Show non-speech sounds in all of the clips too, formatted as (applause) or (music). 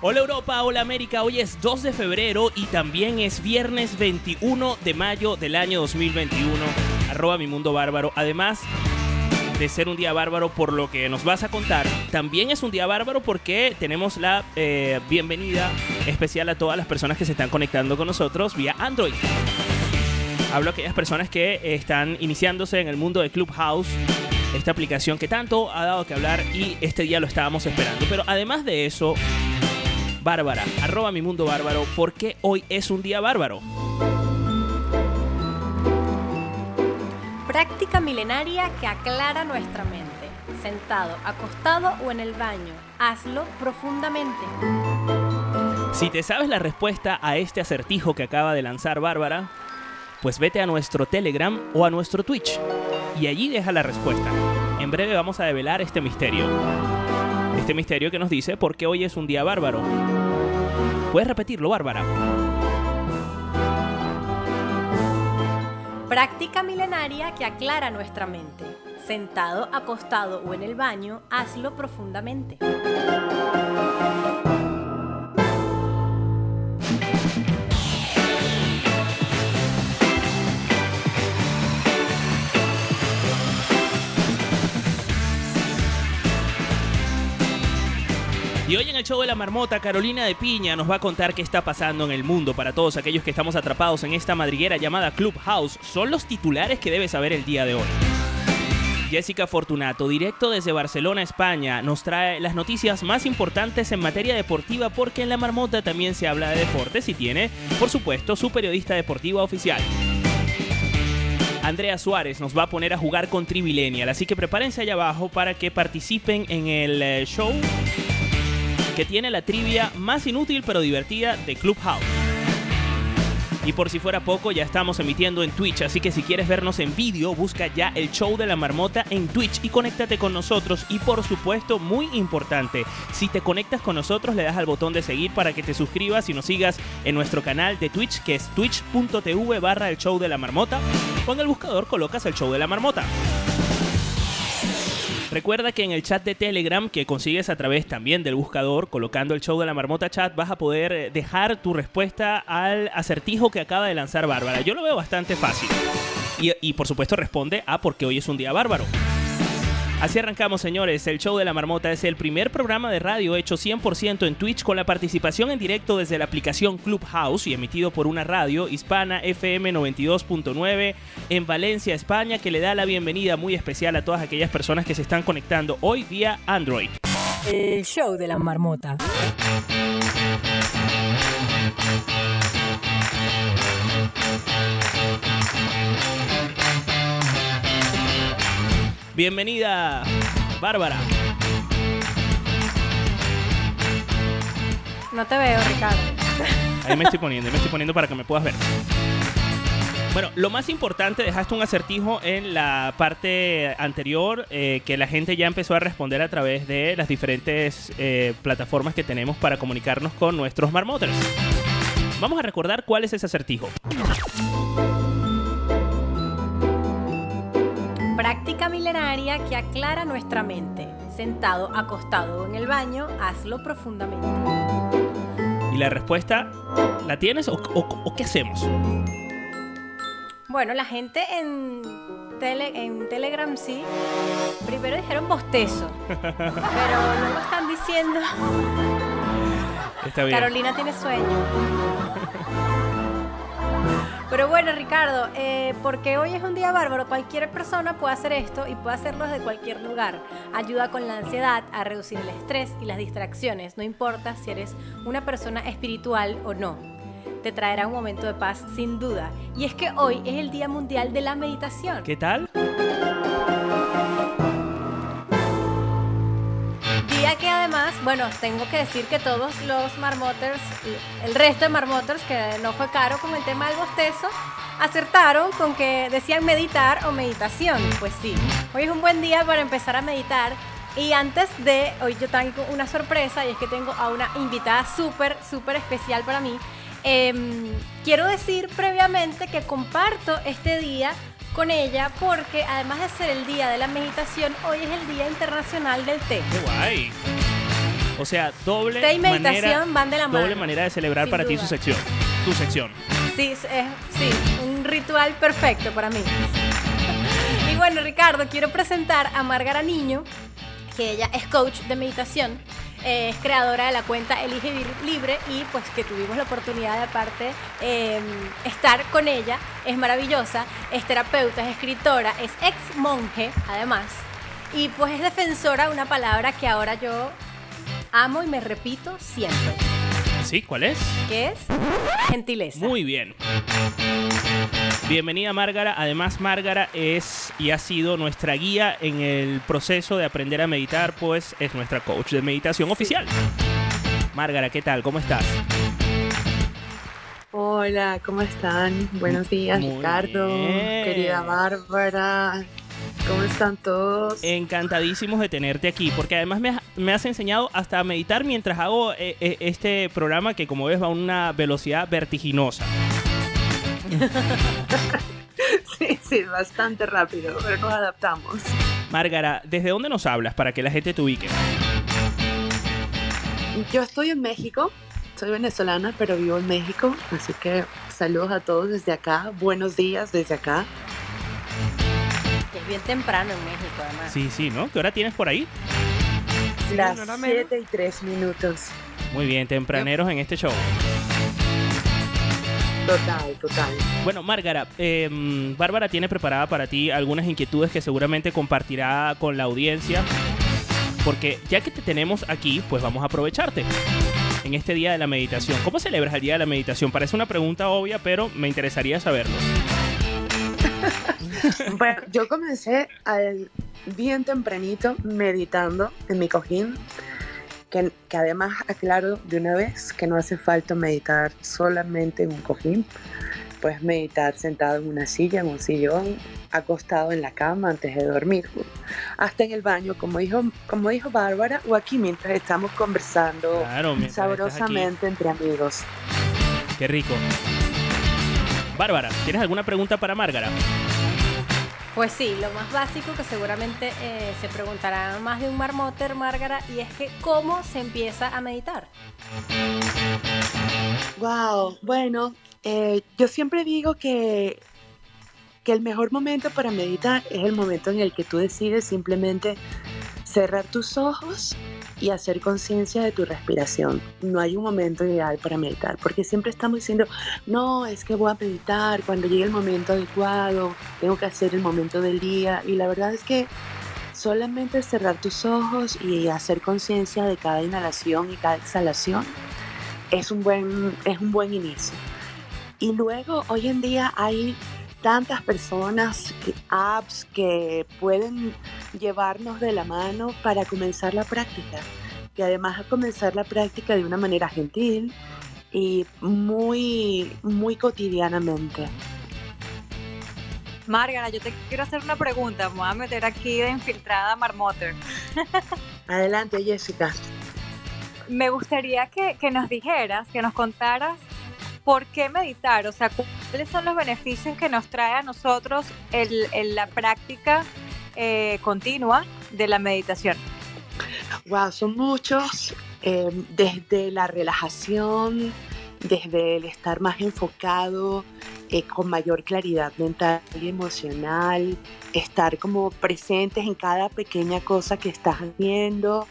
Hola Europa, hola América, hoy es 2 de febrero y también es viernes 21 de mayo del año 2021. Arroba mi mundo bárbaro. Además de ser un día bárbaro por lo que nos vas a contar, también es un día bárbaro porque tenemos la eh, bienvenida especial a todas las personas que se están conectando con nosotros vía Android. Hablo a aquellas personas que están iniciándose en el mundo de Clubhouse esta aplicación que tanto ha dado que hablar y este día lo estábamos esperando. Pero además de eso, Bárbara, arroba mi mundo bárbaro, porque hoy es un día bárbaro. Práctica milenaria que aclara nuestra mente. Sentado, acostado o en el baño. Hazlo profundamente. Si te sabes la respuesta a este acertijo que acaba de lanzar Bárbara, pues vete a nuestro Telegram o a nuestro Twitch y allí deja la respuesta. En breve vamos a develar este misterio. Este misterio que nos dice por qué hoy es un día bárbaro. ¿Puedes repetirlo, Bárbara? Práctica milenaria que aclara nuestra mente. Sentado, acostado o en el baño, hazlo profundamente. Y hoy en el show de la marmota, Carolina de Piña nos va a contar qué está pasando en el mundo para todos aquellos que estamos atrapados en esta madriguera llamada Clubhouse. Son los titulares que debes saber el día de hoy. Jessica Fortunato, directo desde Barcelona, España, nos trae las noticias más importantes en materia deportiva porque en la marmota también se habla de deportes y tiene, por supuesto, su periodista deportiva oficial. Andrea Suárez nos va a poner a jugar con Trivilenial, así que prepárense allá abajo para que participen en el eh, show que tiene la trivia más inútil pero divertida de Clubhouse. Y por si fuera poco, ya estamos emitiendo en Twitch, así que si quieres vernos en vídeo, busca ya el show de la marmota en Twitch y conéctate con nosotros. Y por supuesto, muy importante, si te conectas con nosotros, le das al botón de seguir para que te suscribas y nos sigas en nuestro canal de Twitch, que es twitch.tv barra el show de la marmota. Con el buscador colocas el show de la marmota. Recuerda que en el chat de Telegram que consigues a través también del buscador, colocando el show de la marmota chat, vas a poder eh, dejar tu respuesta al acertijo que acaba de lanzar Bárbara. Yo lo veo bastante fácil. Y, y por supuesto responde a porque hoy es un día bárbaro. Así arrancamos, señores. El show de la marmota es el primer programa de radio hecho 100% en Twitch con la participación en directo desde la aplicación Clubhouse y emitido por una radio hispana FM 92.9 en Valencia, España, que le da la bienvenida muy especial a todas aquellas personas que se están conectando hoy vía Android. El show de la marmota. Bienvenida, Bárbara. No te veo, Ricardo. Ahí me estoy poniendo, ahí me estoy poniendo para que me puedas ver. Bueno, lo más importante, dejaste un acertijo en la parte anterior eh, que la gente ya empezó a responder a través de las diferentes eh, plataformas que tenemos para comunicarnos con nuestros marmoters. Vamos a recordar cuál es ese acertijo. Práctica milenaria que aclara nuestra mente. Sentado, acostado o en el baño, hazlo profundamente. ¿Y la respuesta la tienes o, o- o qué hacemos? Bueno, la gente en, en Telegram sí. Primero dijeron bostezo. pero luego están diciendo. Está bien. Carolina tiene sueño. Pero bueno, Ricardo, eh, porque hoy es un día bárbaro, cualquier persona puede hacer esto y puede hacerlo desde cualquier lugar. Ayuda con la ansiedad, a reducir el estrés y las distracciones, no importa si eres una persona espiritual o no. Te traerá un momento de paz sin duda. Y es que hoy es el Día Mundial de la Meditación. ¿Qué tal? Día que además, bueno, tengo que decir que todos los marmoters, el resto de marmoters, que no fue caro con el tema del bostezo, acertaron con que decían meditar o meditación. Pues sí, hoy es un buen día para empezar a meditar. Y antes de, hoy yo tengo una sorpresa y es que tengo a una invitada súper, súper especial para mí. Em, quiero decir previamente que comparto este día con ella porque además de ser el día de la meditación, hoy es el Día Internacional del Té. ¡Qué guay! O sea, doble Té y meditación manera, van de la mano. doble manera de celebrar Sin para ti duda. su sección. Tu sección. Sí, es, sí, un ritual perfecto para mí. (laughs) Y bueno, Ricardo, quiero presentar a Márgara Niño, que ella es coach de meditación, es creadora de la cuenta Elige Vivir Libre y pues que tuvimos la oportunidad de aparte eh, estar con ella. Es maravillosa, es terapeuta, es escritora, es ex monje además y pues es defensora de una palabra que ahora yo amo y me repito siempre, ¿Sí? ¿Cuál es? que es gentileza. Muy bien. Bienvenida Márgara. Además, Márgara es y ha sido nuestra guía en el proceso de aprender a meditar, pues es nuestra coach de meditación oficial. Márgara, ¿qué tal? ¿Cómo estás? Hola, ¿cómo están? Buenos días, Muy Ricardo, bien. querida Bárbara. ¿Cómo están todos? Encantadísimos de tenerte aquí, porque además me has, me has enseñado hasta a meditar mientras hago eh, eh, este programa que como ves va a una velocidad vertiginosa. (laughs) Sí, sí, bastante rápido, pero nos adaptamos. Márgara, ¿desde dónde nos hablas para que la gente te ubique? Yo estoy en México, soy venezolana, pero vivo en México, así que saludos a todos desde acá, buenos días desde acá. Que es bien temprano en México, además. Sí, sí, ¿no? ¿Qué hora tienes por ahí? Las no era menos. 7 y 3 minutos. Muy bien, tempraneros en este show. Total, total. Bueno, Márgara, eh, Bárbara tiene preparada para ti algunas inquietudes que seguramente compartirá con la audiencia. Porque ya que te tenemos aquí, pues vamos a aprovecharte en este día de la meditación. ¿Cómo celebras el día de la meditación? Parece una pregunta obvia, pero me interesaría saberlo. (laughs) Bueno, yo comencé al- bien tempranito meditando en mi cojín, que, que además aclaro de una vez que no hace falta meditar solamente en un cojín, puedes meditar sentado en una silla, en un sillón, acostado en la cama antes de dormir, hasta en el baño, como dijo, como dijo Bárbara, o aquí mientras estamos conversando Claro, mientras sabrosamente entre amigos. Qué rico. Bárbara, ¿tienes alguna pregunta para Márgara? Pues sí, lo más básico que seguramente eh, se preguntará más de un marmoter, Márgara, y es que ¿cómo se empieza a meditar? Wow, bueno, eh, yo siempre digo que, que el mejor momento para meditar es el momento en el que tú decides simplemente cerrar tus ojos y hacer conciencia de tu respiración. No hay un momento ideal para meditar, porque siempre estamos diciendo, no, es que voy a meditar cuando llegue el momento adecuado, tengo que hacer el momento del día, y la verdad es que solamente cerrar tus ojos y hacer conciencia de cada inhalación y cada exhalación es un buen, es un buen inicio. Y luego, hoy en día hay tantas personas, que- apps que pueden llevarnos de la mano para comenzar la práctica. Que además comenzar la práctica de una manera gentil y muy, muy cotidianamente. Márgara, yo te quiero hacer una pregunta. Me voy a meter aquí de infiltrada Marmotter. (laughs) Adelante, Jessica. Me gustaría que, que nos dijeras, que nos contaras por qué meditar, o sea, cuáles son los beneficios que nos trae a nosotros el, el- la práctica eh, continua de la meditación. Wow, son muchos, eh, desde la relajación, desde el estar más enfocado eh, con mayor claridad mental y emocional, estar como presentes en cada pequeña cosa que estás haciendo.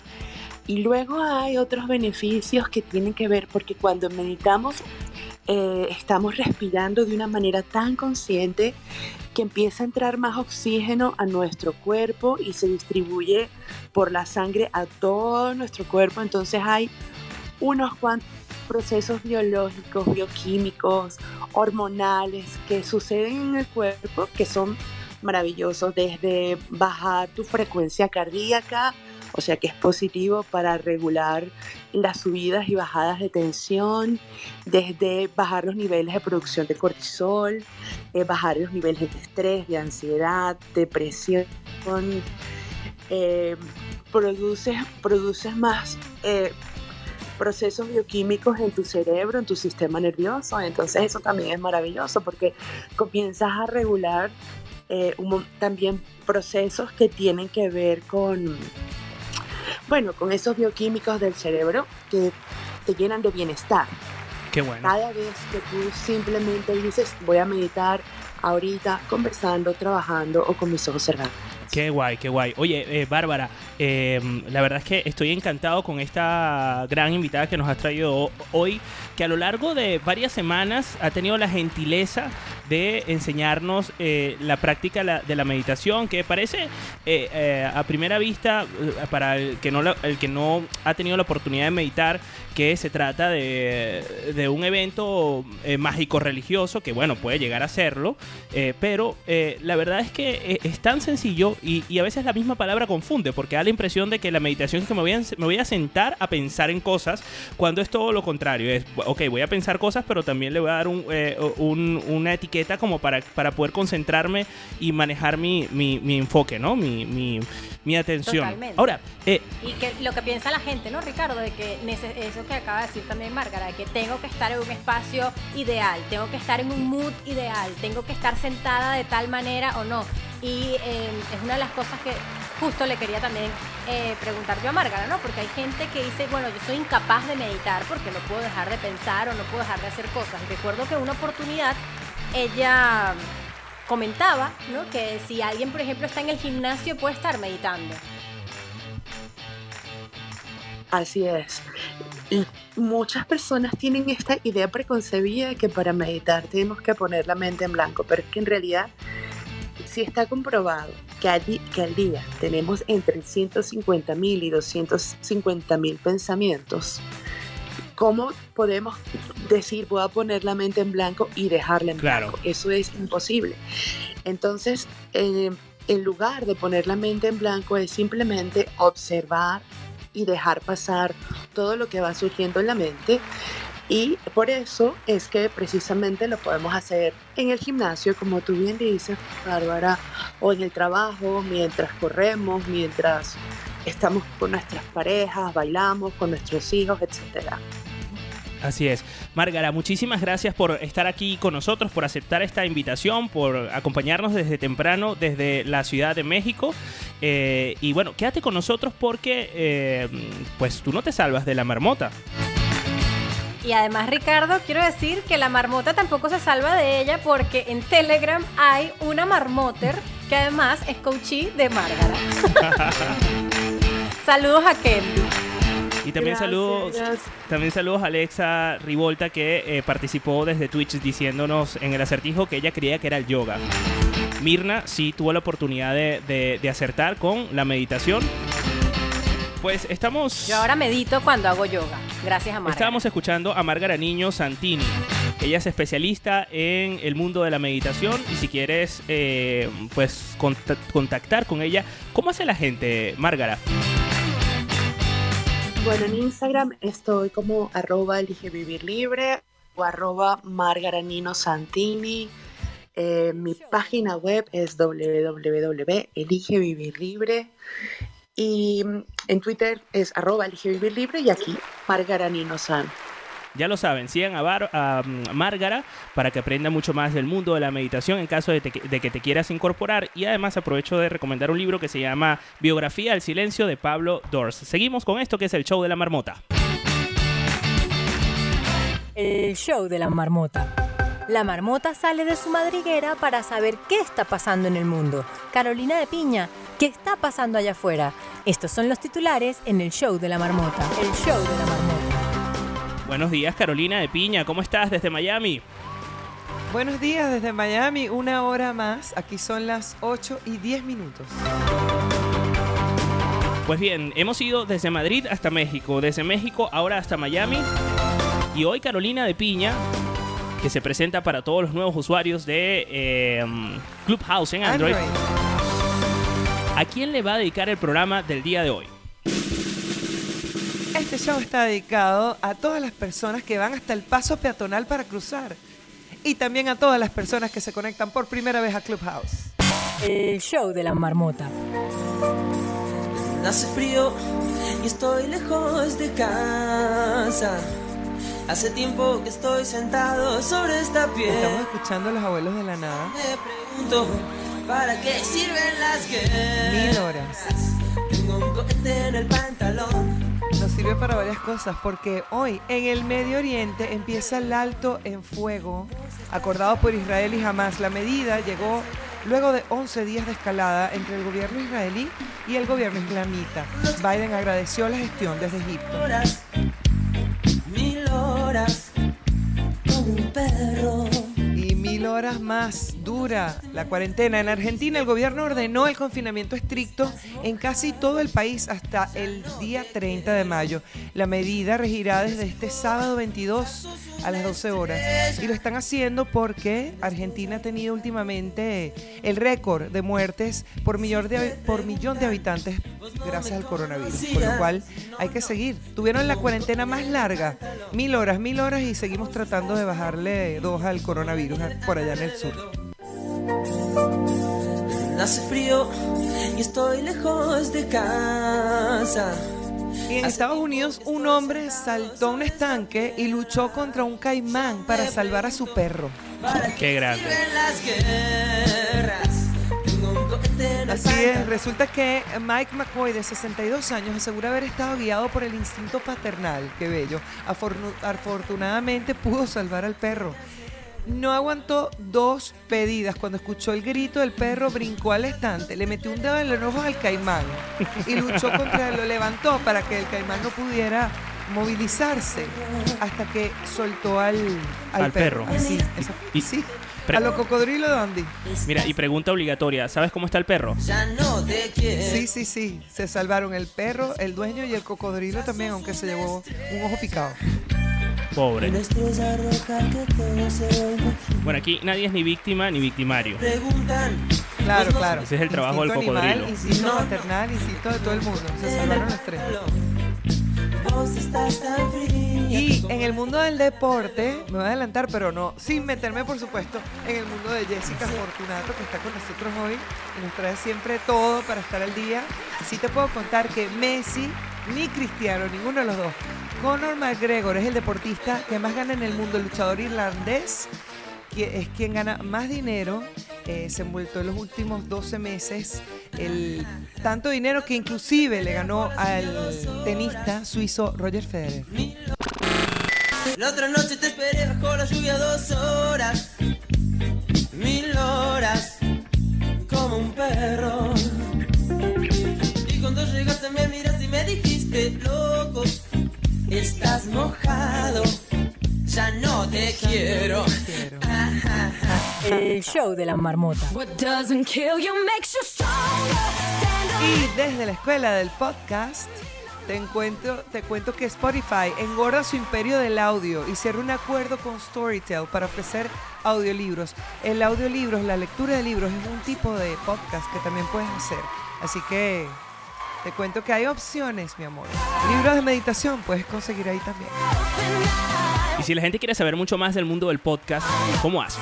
Y luego hay otros beneficios que tienen que ver porque cuando meditamos eh, estamos respirando de una manera tan consciente que empieza a entrar más oxígeno a nuestro cuerpo y se distribuye por la sangre a todo nuestro cuerpo. Entonces hay unos cuantos procesos biológicos, bioquímicos, hormonales que suceden en el cuerpo que son maravillosos, desde bajar tu frecuencia cardíaca, o sea que es positivo para regular las subidas y bajadas de tensión, desde bajar los niveles de producción de cortisol, eh, bajar los niveles de estrés, de ansiedad, depresión. Eh, produces, produces más eh, procesos bioquímicos en tu cerebro, en tu sistema nervioso. Entonces eso también es maravilloso porque comienzas a regular también procesos que tienen que ver con bueno, con esos bioquímicos del cerebro que te llenan de bienestar. Qué bueno. Cada vez que tú simplemente dices, voy a meditar ahorita, conversando, trabajando o con mis ojos cerrados. Qué guay, qué guay. Oye, eh, Bárbara, em, la verdad es que estoy encantado con esta gran invitada que nos has traído hoy, que a lo largo de varias semanas ha tenido la gentileza de enseñarnos eh, la práctica de la meditación, que parece eh, a primera vista, para el que, no el que no ha tenido la oportunidad de meditar, que se trata de, un evento mágico religioso, que bueno, puede llegar a serlo, pero la verdad es que es tan sencillo y, a veces la misma palabra confunde, porque da la impresión de que la meditación es que me voy a, me voy a sentar a pensar en cosas, cuando es todo lo contrario. Es, ok, voy a pensar cosas, pero también le voy a dar eh, una etiqueta como para, para poder concentrarme y manejar mi, mi, enfoque, ¿no? Mi, mi, atención. Totalmente. Ahora, eh, y que lo que piensa la gente, ¿no, Ricardo? De que eso que acaba de decir también Márgara, de que tengo que estar en un espacio ideal, tengo que estar en un mood ideal, tengo que estar sentada de tal manera o no. Y eh, es una de las cosas que justo le quería también eh, preguntar yo a Márgara, ¿no? Porque hay gente que dice, bueno, yo soy incapaz de meditar porque no puedo dejar de pensar o no puedo dejar de hacer cosas. Recuerdo que una oportunidad ella comentaba, ¿no? Que si alguien, por ejemplo, está en el gimnasio puede estar meditando. Así es. Muchas personas tienen esta idea preconcebida de que para meditar tenemos que poner la mente en blanco, pero es que en realidad si está comprobado que que al día tenemos entre 150 mil y 250 mil pensamientos, ¿cómo podemos decir voy a poner la mente en blanco y dejarla en blanco? Eso es imposible. Entonces, eh, en lugar de poner la mente en blanco es simplemente observar y dejar pasar todo lo que va surgiendo en la mente y por eso es que precisamente lo podemos hacer en el gimnasio, como tú bien dices, Bárbara, o en el trabajo, mientras corremos, mientras estamos con nuestras parejas, bailamos con nuestros hijos, etcétera. Así es. Márgara, muchísimas gracias por estar aquí con nosotros, por aceptar esta invitación, por acompañarnos desde temprano desde la Ciudad de México. Eh, y bueno, quédate con nosotros porque eh, pues tú no te salvas de la marmota. Y además, Ricardo, quiero decir que la marmota tampoco se salva de ella porque en Telegram hay una marmoter que además es coachee de Márgara. (laughs) saludos a Kelly. Y también saludos, también saludos a Alexa Rivolta que eh, participó desde Twitch diciéndonos en el acertijo que ella creía que era el yoga. Mirna sí tuvo la oportunidad de, de acertar con la meditación. Pues estamos. Yo ahora medito cuando hago yoga. Gracias a Margarita. Estábamos escuchando a Margara Niño Santini. Ella es especialista en el mundo de la meditación y si quieres, eh, pues contactar con ella, ¿cómo hace la gente, Márgara? Bueno, en Instagram estoy como arroba elige vivir libre o arroba Margaranino Santini. Eh, mi página web es www.eligevivirlibre y en Twitter es arroba elige vivir libre y aquí Margaranino San. Ya lo saben, sigan a, Bar, mm, Márgara para que aprenda mucho más del mundo de la meditación en caso de, de, que te quieras incorporar. Y además aprovecho de recomendar un libro que se llama Biografía al Silencio de Pablo Dors. Seguimos con esto que es el show de la marmota. El show de la marmota. La marmota sale de su madriguera para saber qué está pasando en el mundo. Carolina de Piña, ¿qué está pasando allá afuera? Estos son los titulares en el show de la marmota. El show de la marmota. Buenos días, Carolina de Piña. ¿Cómo estás desde Miami? Buenos días desde Miami, una hora más. Aquí son las 8 y 10 minutos. Pues bien, hemos ido desde Madrid hasta México, desde México ahora hasta Miami. Y hoy Carolina de Piña, que se presenta para todos los nuevos usuarios de eh, Clubhouse en Android. ¿A quién le va a dedicar el programa del día de hoy? Este show está dedicado a todas las personas que van hasta el paso peatonal para cruzar. Y también a todas las personas que se conectan por primera vez a Clubhouse. El show de la marmota. Hace frío y estoy lejos de casa. Hace tiempo que estoy sentado sobre esta piel. Estamos escuchando a los abuelos de la nada. Me pregunto, ¿para qué sirven las que? Mil horas. Tengo un cohete en el pantalón. Sirve para varias cosas porque hoy en el Medio Oriente empieza el alto en fuego acordado por Israel y Hamas. La medida llegó luego de 11 días de escalada entre el gobierno israelí y el gobierno islamita. Biden agradeció la gestión desde Egipto. Horas, mil horas, un perro. Horas más dura la cuarentena. En Argentina el gobierno ordenó el confinamiento estricto en casi todo el país hasta el día 30 de mayo. La medida regirá desde este sábado 22 a las 12 horas. Y lo están haciendo porque Argentina ha tenido últimamente el récord de muertes por millón de, por millón de habitantes gracias al coronavirus. Por lo cual hay que seguir. Tuvieron la cuarentena más larga, mil horas, mil horas y seguimos tratando de bajarle dos al coronavirus por allá en el sur. Hace frío y estoy lejos de casa. Y en Estados Unidos un hombre saltó a un estanque y luchó contra un caimán para salvar a su perro. ¿Para Qué grande. Así es, resulta que Mike McCoy, de 62 años, asegura haber estado guiado por el instinto paternal. Qué bello. Afortunadamente pudo salvar al perro. No aguantó dos pedidas. Cuando escuchó el grito del perro, brincó al estante, le metió un dedo en los ojos al caimán y luchó contra él. Lo levantó para que el caimán no pudiera movilizarse hasta que soltó al, al, Al perro. Así, eso- Y- sí. Pre- A lo cocodrilo de Andy. Mira, y pregunta obligatoria, ¿sabes cómo está el perro? Ya no te. Sí, sí, sí. Se salvaron el perro, el dueño y el cocodrilo también, aunque se llevó un ojo picado. Pobre. Bueno, aquí nadie es ni víctima ni victimario. Preguntan. Claro, claro. Ese es el trabajo del cocodrilo. Animal, instinto maternal, instinto de todo el mundo. Se salvaron los tres. Y en el mundo del deporte, me voy a adelantar, pero no, sin meterme, por supuesto, en el mundo de Jessica Fortunato, que está con nosotros hoy y nos trae siempre todo para estar al día. Sí te puedo contar que Messi ni Cristiano, ninguno de los dos. Conor McGregor es el deportista que más gana en el mundo, el luchador irlandés, que es quien gana más dinero. eh, se envuelto en los últimos 12 meses el tanto dinero que inclusive le ganó al tenista suizo Roger Federer. La otra noche te esperé bajo la lluvia dos horas. Mil horas. Como un perro. Y cuando llegaste me miraste y me dijiste, loco, estás mojado. Ya no te quiero. Quiero. El show de la marmota. What doesn't kill you makes you stronger. Stand up. Y desde la escuela del podcast te, encuentro, te cuento que Spotify engorda su imperio del audio y cierra un acuerdo con Storytel para ofrecer audiolibros. El audiolibro, la lectura de libros, es un tipo de podcast que también puedes hacer. Así que te cuento que hay opciones, mi amor. Libros de meditación puedes conseguir ahí también. Y si la gente quiere saber mucho más del mundo del podcast, ¿cómo hace?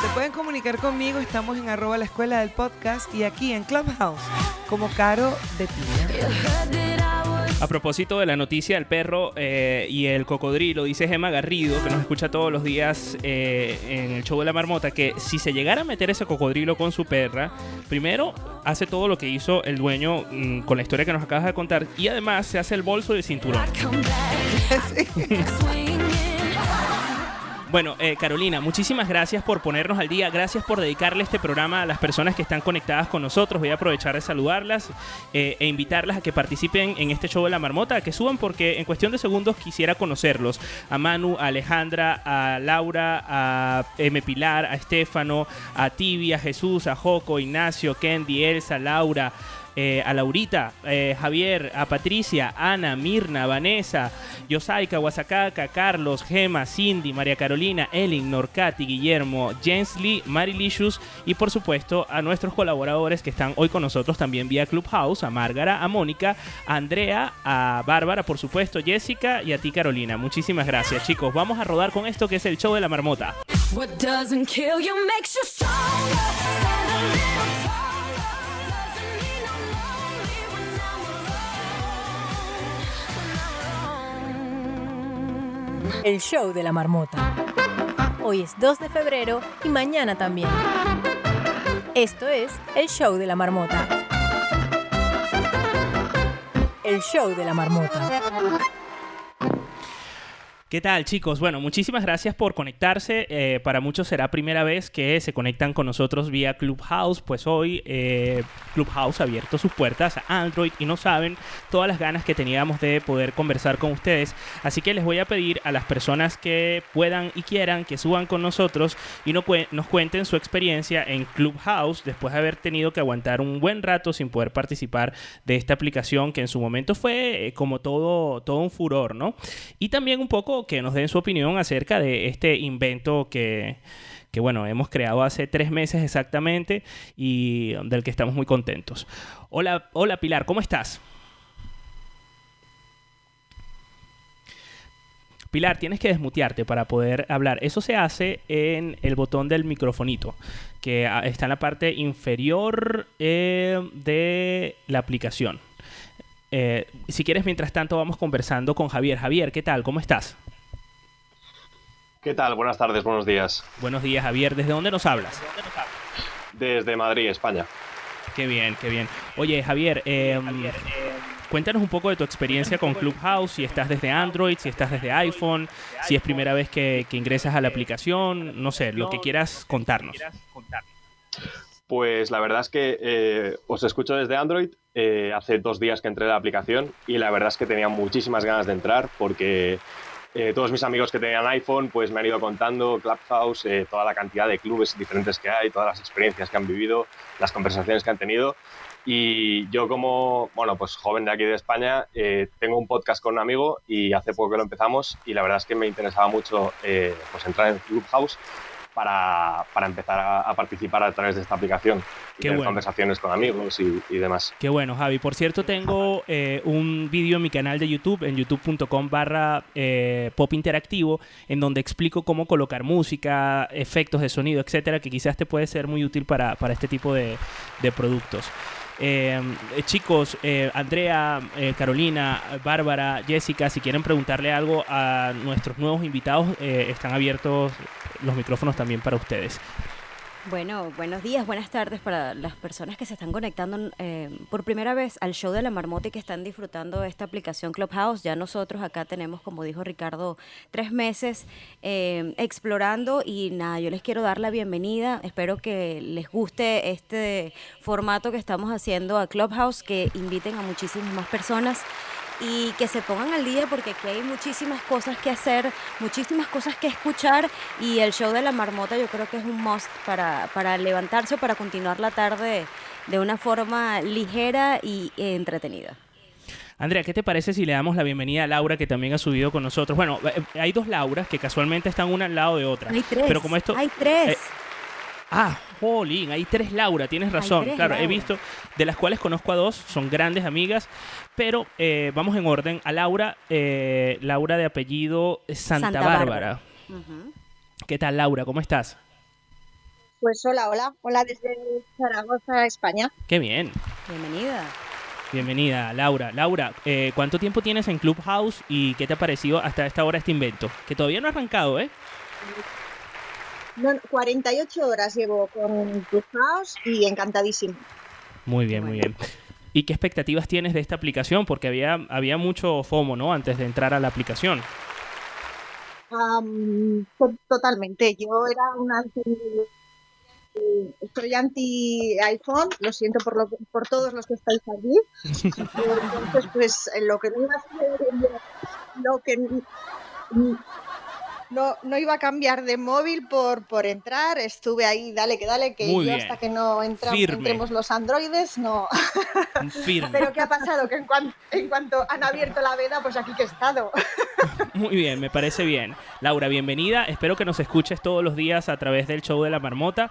Se pueden comunicar conmigo, estamos en arroba la escuela del podcast y aquí en Clubhouse como Caro de Piña. A propósito de la noticia del perro eh, y el cocodrilo, dice Gemma Garrido, que nos escucha todos los días eh, en el show de la marmota, que si se llegara a meter ese cocodrilo con su perra, primero hace todo lo que hizo el dueño mm, con la historia que nos acabas de contar y además se hace el bolso y el cinturón. (laughs) Sí. Bueno, eh, Carolina, muchísimas gracias por ponernos al día. Gracias por dedicarle este programa a las personas que están conectadas con nosotros. Voy a aprovechar de saludarlas eh, e invitarlas a que participen en este show de la marmota, a que suban porque en cuestión de segundos quisiera conocerlos. A Manu, a Alejandra, a Laura, a M. Pilar, a Estefano, a Tibia, a Jesús, a Joco, Ignacio, Candy, Elsa, Laura. Eh, a Laurita, eh, Javier, a Patricia, Ana, Mirna, Vanessa, Yosaika, Guasacaca, Carlos, Gema, Cindy, María Carolina, Elin, Norcati, Guillermo, Jens Lee, Marilicious y por supuesto a nuestros colaboradores que están hoy con nosotros también vía Clubhouse, a Márgara, a Mónica, a Andrea, a Bárbara, por supuesto, Jessica y a ti Carolina. Muchísimas gracias chicos. Vamos a rodar con esto que es el show de la marmota. El show de la marmota. Hoy es 2 de febrero y mañana también. Esto es el show de la marmota. El show de la marmota. ¿Qué tal, chicos? Bueno, muchísimas gracias por conectarse. Eh, para muchos será primera vez que se conectan con nosotros vía Clubhouse. Pues hoy eh, Clubhouse ha abierto sus puertas a Android y no saben todas las ganas que teníamos de poder conversar con ustedes. Así que les voy a pedir a las personas que puedan y quieran que suban con nosotros y nos cuenten su experiencia en Clubhouse después de haber tenido que aguantar un buen rato sin poder participar de esta aplicación que en su momento fue eh, como todo, todo un furor, ¿no? Y también un poco que nos den su opinión acerca de este invento que, que bueno, hemos creado hace tres meses exactamente y del que estamos muy contentos. Hola, hola Pilar, ¿cómo estás? Pilar, tienes que desmutearte para poder hablar. Eso se hace en el botón del microfonito, que está en la parte inferior eh, de la aplicación. Eh, si quieres, mientras tanto, vamos conversando con Javier. Javier, ¿qué tal? ¿Cómo estás? ¿Qué tal? Buenas tardes, buenos días. Buenos días, Javier. ¿Desde dónde nos hablas? Desde Madrid, España. Qué bien, qué bien. Oye, Javier, eh, cuéntanos un poco de tu experiencia con Clubhouse, si estás desde Android, si estás desde iPhone, si es primera vez que, que ingresas a la aplicación, no sé, lo que quieras contarnos. Pues la verdad es que eh, os escucho desde Android. eh, hace dos días que entré a la aplicación y la verdad es que tenía muchísimas ganas de entrar porque eh, todos mis amigos que tenían iPhone pues me han ido contando Clubhouse, eh, toda la cantidad de clubes diferentes que hay, todas las experiencias que han vivido, las conversaciones que han tenido. Y yo como, bueno, pues joven de aquí de España, eh, tengo un podcast con un amigo y hace poco que lo empezamos y la verdad es que me interesaba mucho eh, pues entrar en Clubhouse para, para empezar a, a participar a través de esta aplicación Qué tener bueno. conversaciones con amigos y, y demás. Qué bueno, Javi. Por cierto, tengo eh, un vídeo en mi canal de YouTube, en youtube.com barra eh, pop interactivo, en donde explico cómo colocar música, efectos de sonido, etcétera, que quizás te puede ser muy útil para, para este tipo de, de productos. Eh, eh, chicos, eh, Andrea, Carolina, Bárbara, Jessica, si quieren preguntarle algo a nuestros nuevos invitados, están abiertos los micrófonos también para ustedes. Bueno, buenos días, buenas tardes para las personas que se están conectando eh, por primera vez al show de la marmota y que están disfrutando de esta aplicación Clubhouse. Ya nosotros acá tenemos, como dijo Ricardo, tres meses eh, explorando y nada, yo les quiero dar la bienvenida. Espero que les guste este formato que estamos haciendo a Clubhouse, que inviten a muchísimas más personas y que se pongan al día porque aquí hay muchísimas cosas que hacer, muchísimas cosas que escuchar y el show de la marmota yo creo que es un must para, para levantarse o para continuar la tarde de una forma ligera y eh, entretenida. Andrea, ¿qué te parece si le damos la bienvenida a Laura, que también ha subido con nosotros? Bueno, eh, hay dos Lauras que casualmente están una al lado de otra. Hay tres. Pero como esto. Hay tres. eh, ah, jolín, hay tres Laura, tienes razón. tres claro, he visto, de las cuales conozco a dos, son grandes amigas, pero eh, vamos en orden. A Laura, eh, Laura de apellido Santa, Santa Bárbara. ¿Qué tal, Laura? ¿Cómo estás? Pues hola, hola, hola desde Zaragoza, España. Qué bien. Bienvenida. Bienvenida, Laura. Laura, eh, ¿cuánto tiempo tienes en Clubhouse y qué te ha parecido hasta esta hora este invento? Que todavía no ha arrancado, ¿eh? No, no, 48 horas llevo con Clubhouse y encantadísimo. Muy bien, muy bien. ¿Y qué expectativas tienes de esta aplicación? Porque había, había mucho FOMO, ¿no? Antes de entrar a la aplicación. To- totalmente. Yo era una anti- soy anti iPhone, lo siento por, lo, por todos los que estáis aquí. (laughs) Entonces, pues lo que no iba a hacer, lo que no, no iba a cambiar de móvil por, por entrar, estuve ahí, dale que dale, que Muy yo bien. hasta que no entra- entremos los androides, no. Firme. Pero ¿qué ha pasado? Que en, cuan- en cuanto han abierto la veda, pues aquí que he estado. (laughs) Muy bien, me parece bien. Laura, bienvenida. Espero que nos escuches todos los días a través del show de la marmota.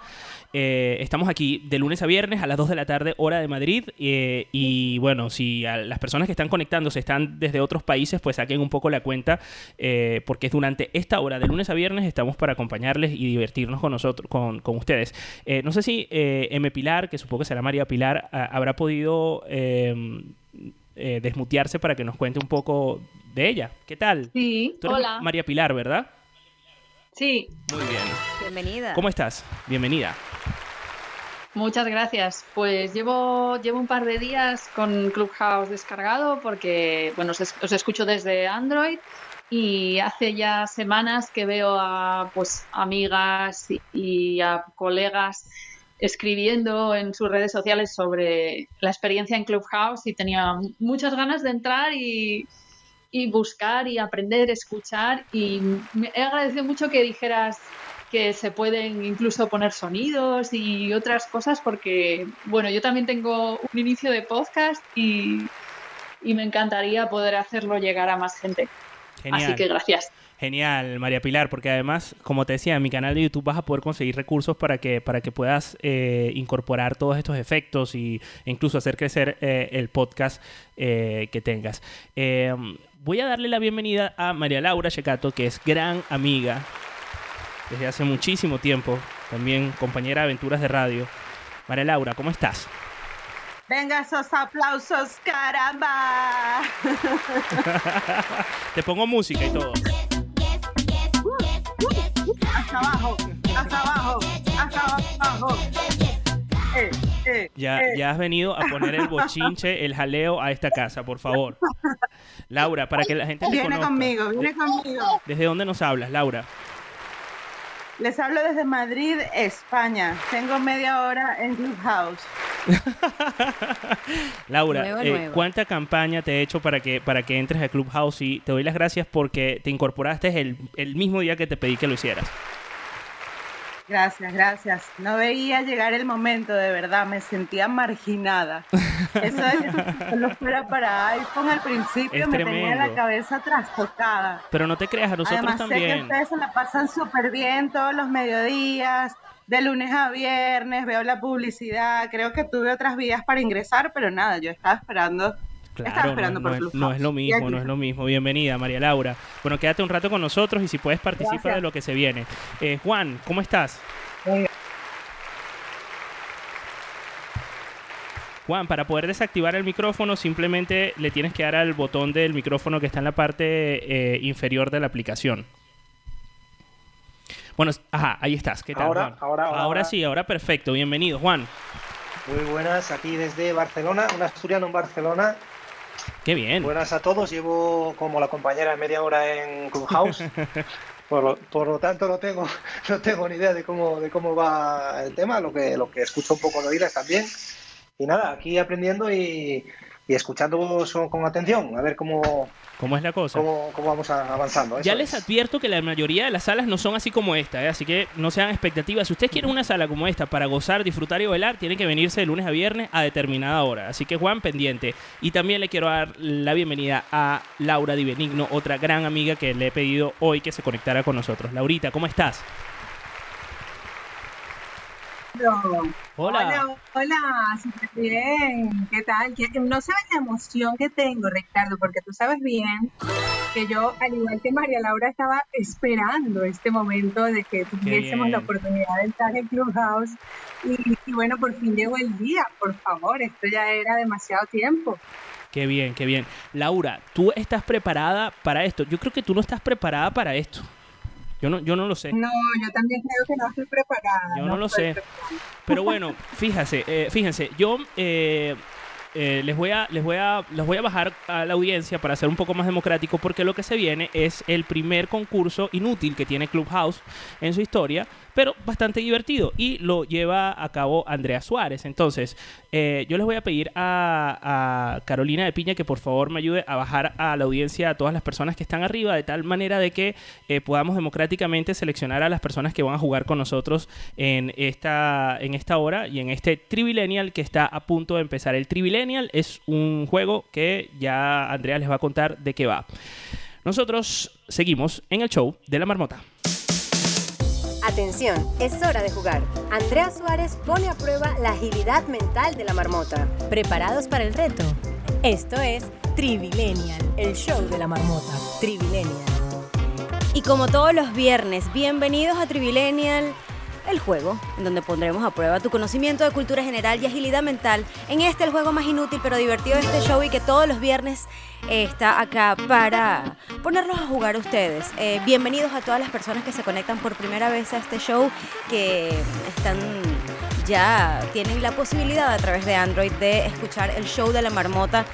Eh, estamos aquí de lunes a viernes a las 2 de la tarde, hora de Madrid. eh, y bueno, si a las personas que están conectándose están desde otros países, pues saquen un poco la cuenta, eh, porque es durante esta hora, de lunes a viernes, estamos para acompañarles y divertirnos con nosotros, con, con ustedes. Eh, no sé si eh, M. Pilar, que supongo que será María Pilar, a- habrá podido eh, eh, desmutearse para que nos cuente un poco de ella. ¿Qué tal? Sí, Tú eres hola. María Pilar, ¿verdad? Sí, Muy bien. Bienvenida. ¿Cómo estás? Bienvenida. muchas gracias. Pues llevo, llevo un par de días con Clubhouse descargado porque, bueno, os, es- os escucho desde Android y hace ya semanas que veo a pues amigas y, a colegas escribiendo en sus redes sociales sobre la experiencia en Clubhouse y tenía muchas ganas de entrar y, y buscar y aprender, escuchar y me he agradecido mucho que dijeras que se pueden incluso poner sonidos y otras cosas porque, bueno, yo también tengo un inicio de podcast y, y me encantaría poder hacerlo llegar a más gente. Genial. Así que gracias. Genial, María Pilar, porque además, como te decía, en mi canal de YouTube vas a poder conseguir recursos para que, para que puedas eh, incorporar todos estos efectos y, e incluso hacer crecer eh, el podcast eh, que tengas. Voy a darle la bienvenida a María Laura Checato, que es gran amiga desde hace muchísimo tiempo, también compañera de aventuras de radio. María Laura, ¿cómo estás? Venga esos aplausos, caramba. (laughs) te pongo música y todo. Hasta abajo, hasta abajo, hasta abajo. Eh, eh, Ya, eh. ya has venido a poner el bochinche, el jaleo a esta casa, por favor. Laura, para que la gente te Viene conozca. conmigo, viene ¿De- conmigo. ¿Desde dónde nos hablas, Laura? Les hablo desde Madrid, España. Tengo media hora en Clubhouse. (laughs) Laura, Nueva, eh, nueva. ¿cuánta campaña te he hecho para que, para que entres a Clubhouse? Y te doy las gracias porque te incorporaste el, el mismo día que te pedí que lo hicieras. Gracias, gracias. No veía llegar el momento, de verdad, me sentía marginada. Eso de que solo fuera para iPhone al principio Es me tenía la cabeza trastocada. Pero no te creas, a nosotros Además sé que también. ustedes se la pasan súper bien todos los mediodías, de lunes a viernes, veo la publicidad, creo que tuve otras vías para ingresar, pero nada, yo estaba esperando, Claro, no, esperando no por es, Clubhouse. no es lo mismo, no es lo mismo. Bienvenida, María Laura. Bueno, quédate un rato con nosotros y si puedes participa Gracias. de lo que se viene. Eh, Juan, ¿cómo estás? Juan, para poder desactivar el micrófono simplemente le tienes que dar al botón del micrófono que está en la parte eh, inferior de la aplicación. Bueno, ajá, ahí estás. ¿Qué tal, Ahora, Juan? ahora, ahora, ahora. sí, ahora perfecto. Bienvenido, Juan. Muy buenas, aquí desde Barcelona, un asturiano en Barcelona. Qué bien. Buenas a todos, llevo como la compañera media hora en Clubhouse. (laughs) Por lo, por lo tanto, no tengo, no tengo ni idea de cómo, de cómo va el tema, lo que, lo que escucho un poco de oídas también. Y nada, aquí aprendiendo y, y escuchando con atención, a ver cómo, ¿Cómo es la cosa? cómo, cómo vamos avanzando. Ya les es. advierto que la mayoría de las salas no son así como esta, ¿eh? así que no sean expectativas. Si ustedes quieren una sala como esta para gozar, disfrutar y bailar, tienen que venirse de lunes a viernes a determinada hora. Así que Juan, pendiente. Y también le quiero dar la bienvenida a Laura Di Benigno, otra gran amiga que le he pedido hoy que se conectara con nosotros. Laurita, ¿cómo estás? Hola. Hola, hola, súper bien. ¿Qué tal? No sabes la emoción que tengo, Ricardo, porque tú sabes bien que yo, al igual que María Laura, estaba esperando este momento de que tuviésemos la oportunidad de entrar en Clubhouse. Y, y bueno, por fin llegó el día, por favor, esto ya era demasiado tiempo. Qué bien, qué bien. Laura, ¿tú estás preparada para esto? Yo creo que tú no estás preparada para esto. Yo no, yo no lo sé. No, yo también creo que no estoy preparada. Yo no lo sé. Pero bueno, fíjese, eh, fíjense, yo eh, eh, les voy a les voy a les voy a bajar a la audiencia para ser un poco más democrático porque lo que se viene es el primer concurso inútil que tiene Clubhouse en su historia, pero bastante divertido y lo lleva a cabo Andrea Suárez. Entonces, eh, yo les voy a pedir a, Carolina de Piña que por favor me ayude a bajar a la audiencia a todas las personas que están arriba de tal manera de que eh, podamos democráticamente seleccionar a las personas que van a jugar con nosotros en esta en esta hora y en este Trivilenial que está a punto de empezar. El Trivilenial es un juego que ya Andrea les va a contar de qué va. Nosotros seguimos en el show de la marmota. Atención, es hora de jugar. Andrea Suárez pone a prueba la agilidad mental de la marmota. ¿Preparados para el reto? Esto es Trivilenial, el show de la marmota. Trivilenial. Y como todos los viernes, bienvenidos a Trivilenial, el juego, en donde pondremos a prueba tu conocimiento de cultura general y agilidad mental. En este, el juego más inútil pero divertido de este show y que todos los viernes eh, está acá para ponerlos a jugar ustedes. Eh, bienvenidos a todas las personas que se conectan por primera vez a este show, que están ya tienen la posibilidad a través de Android de escuchar el show de la marmota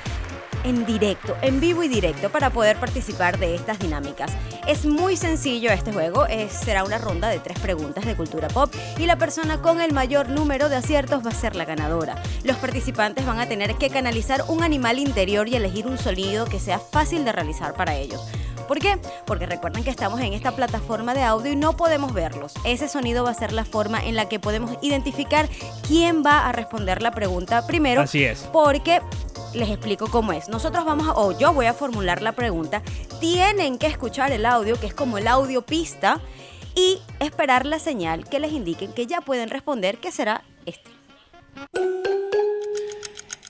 en directo, en vivo y directo, para poder participar de estas dinámicas. Es muy sencillo este juego, es- será una ronda de tres preguntas de cultura pop y la persona con el mayor número de aciertos va a ser la ganadora. Los participantes van a tener que canalizar un animal interior y elegir un sonido que sea fácil de realizar para ellos. ¿Por qué? Porque recuerden que estamos en esta plataforma de audio y no podemos verlos. Ese sonido va a ser la forma en la que podemos identificar quién va a responder la pregunta primero. Así es. Porque les explico cómo es. Nosotros vamos a, o yo voy a formular la pregunta. Tienen que escuchar el audio, que es como el audio pista, y esperar la señal que les indiquen que ya pueden responder, que será este.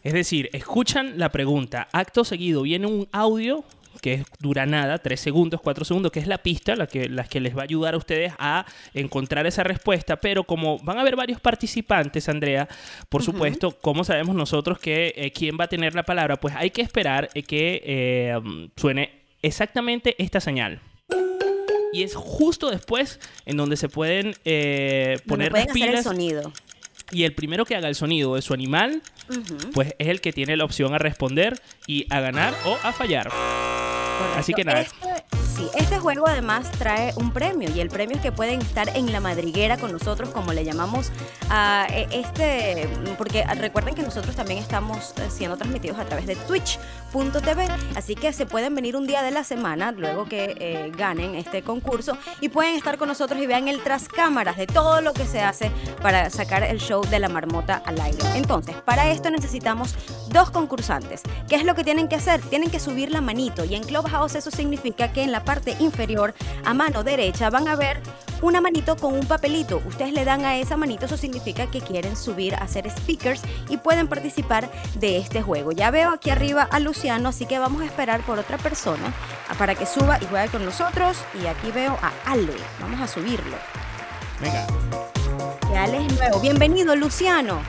Es decir, escuchan la pregunta, acto seguido viene un audio que dura nada, 3 segundos, 4 segundos, que es la pista, la que, la que les va a ayudar a ustedes a encontrar esa respuesta. Pero como van a haber varios participantes, Andrea, por supuesto, ¿cómo sabemos nosotros que eh, quién va a tener la palabra? Pues hay que esperar eh, que eh, suene exactamente esta señal. Y es justo después en donde se pueden Donde poner pueden las hacer el sonido. Y el primero que haga el sonido de su animal, pues es el que tiene la opción a responder y a ganar o a fallar. Así que nada. Sí, este juego además trae un premio y el premio es que pueden estar en la madriguera con nosotros, como le llamamos a eh, este, porque recuerden que nosotros también estamos eh, siendo transmitidos a través de twitch.tv, así que se pueden venir un día de la semana luego que eh, ganen este concurso y pueden estar con nosotros y vean el tras cámaras de todo lo que se hace para sacar el show de la marmota al aire. Entonces, para esto necesitamos dos concursantes. ¿Qué es lo que tienen que hacer? Tienen que subir la manito y en Clubhouse eso significa que en la parte inferior a mano derecha van a ver una manito con un papelito. Ustedes le dan a esa manito, eso significa que quieren subir a ser speakers y pueden participar de este juego. Ya veo aquí arriba a Luciano, así que vamos a esperar por otra persona para que suba y juegue con nosotros. Y aquí veo a Ale, vamos a subirlo. Venga. Que Ale es nuevo. Bienvenido, Luciano.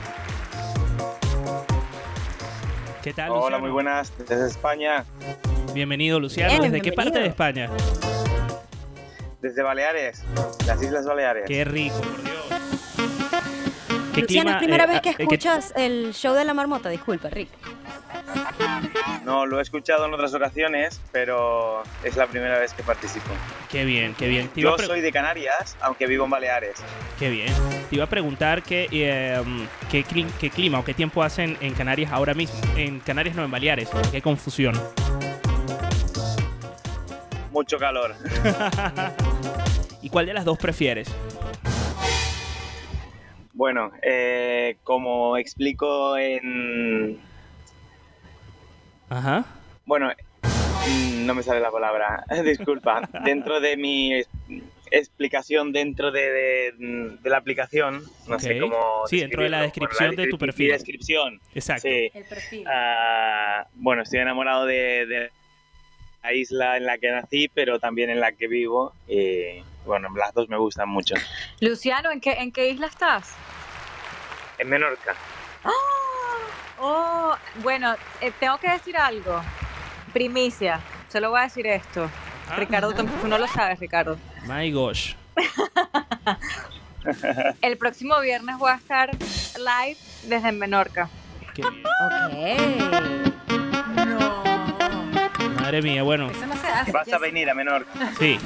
¿Qué tal, Hola, Luciano? muy buenas, desde España, Bienvenido, Luciano. Bien, ¿Desde qué parte de. España? desde Baleares, las Islas Baleares. Qué rico, por Dios. ¿Qué Luciano, clima, es primera eh, vez que eh, qué- escuchas el show de la marmota, disculpa, Rick. No, lo he escuchado en otras ocasiones, pero es la primera vez que participo. Qué bien, qué bien. Te Yo soy de Canarias, aunque vivo en Baleares. Qué bien. Te iba a preguntar qué, eh, qué, qué clima o qué tiempo hacen en Canarias ahora mismo. En Canarias no, en Baleares. Qué confusión. Mucho calor. (laughs) ¿Y cuál de las dos prefieres? Bueno, eh, como explico en... Ajá. Bueno, mm, no me sale la palabra, (laughs) disculpa. (laughs) Dentro de mi explicación dentro de, de- de la aplicación, no sé cómo... Sí, dentro de la descripción de tu perfil. descripción. Exacto. Sí. El perfil. Ah, bueno, estoy enamorado de, de la isla en la que nací, pero también en la que vivo. Y bueno, las dos me gustan mucho. Luciano, ¿en qué, ¿en qué isla estás? En Menorca. Oh, bueno, eh, tengo que decir algo. Primicia. Solo voy a decir esto. Ah. Ricardo, tú tú no lo sabes, Ricardo. My gosh. (laughs) El próximo viernes voy a estar live desde Menorca. Qué bien. Madre mía, bueno. Eso no se hace. Vas a venir a menor. Sí.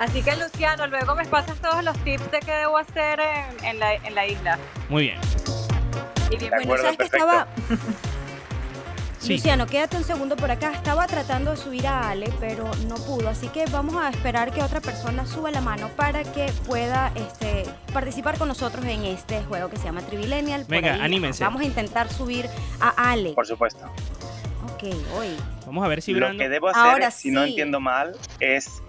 Así que Luciano, luego me pasas todos los tips de qué debo hacer en, en la, en la isla. Muy bien. Y bien, Bueno, ¿sabes que estaba? (laughs) Sí. Luciano, quédate un segundo por acá. Estaba tratando de subir a Ale, pero no pudo. Así que vamos a esperar que otra persona suba la mano para que pueda este, participar con nosotros en este juego que se llama Trivilenial. Venga, ahí anímense. Vamos a intentar subir a Ale. Por supuesto. Ok, hoy. Vamos a ver si Lo que debo hacer, Ahora si no entiendo mal, es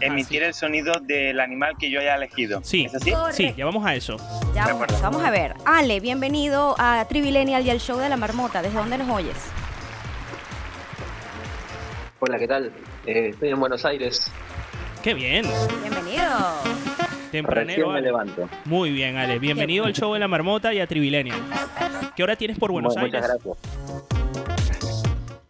emitir el sonido del animal que yo haya elegido. Sí, ¿Es así? sí, ya vamos a eso. Ya vamos, vamos a ver. Ale, bienvenido a Trivilenial y al show de la marmota. ¿Desde dónde nos oyes? Hola, ¿qué tal? Eh, estoy en Buenos Aires. Qué bien. Bienvenido. Tempranero. Recién me levanto. Muy bien, Ale. Bienvenido al show de la marmota y a Trivilenial. ¿Qué hora tienes por Buenos Aires? Muchas gracias.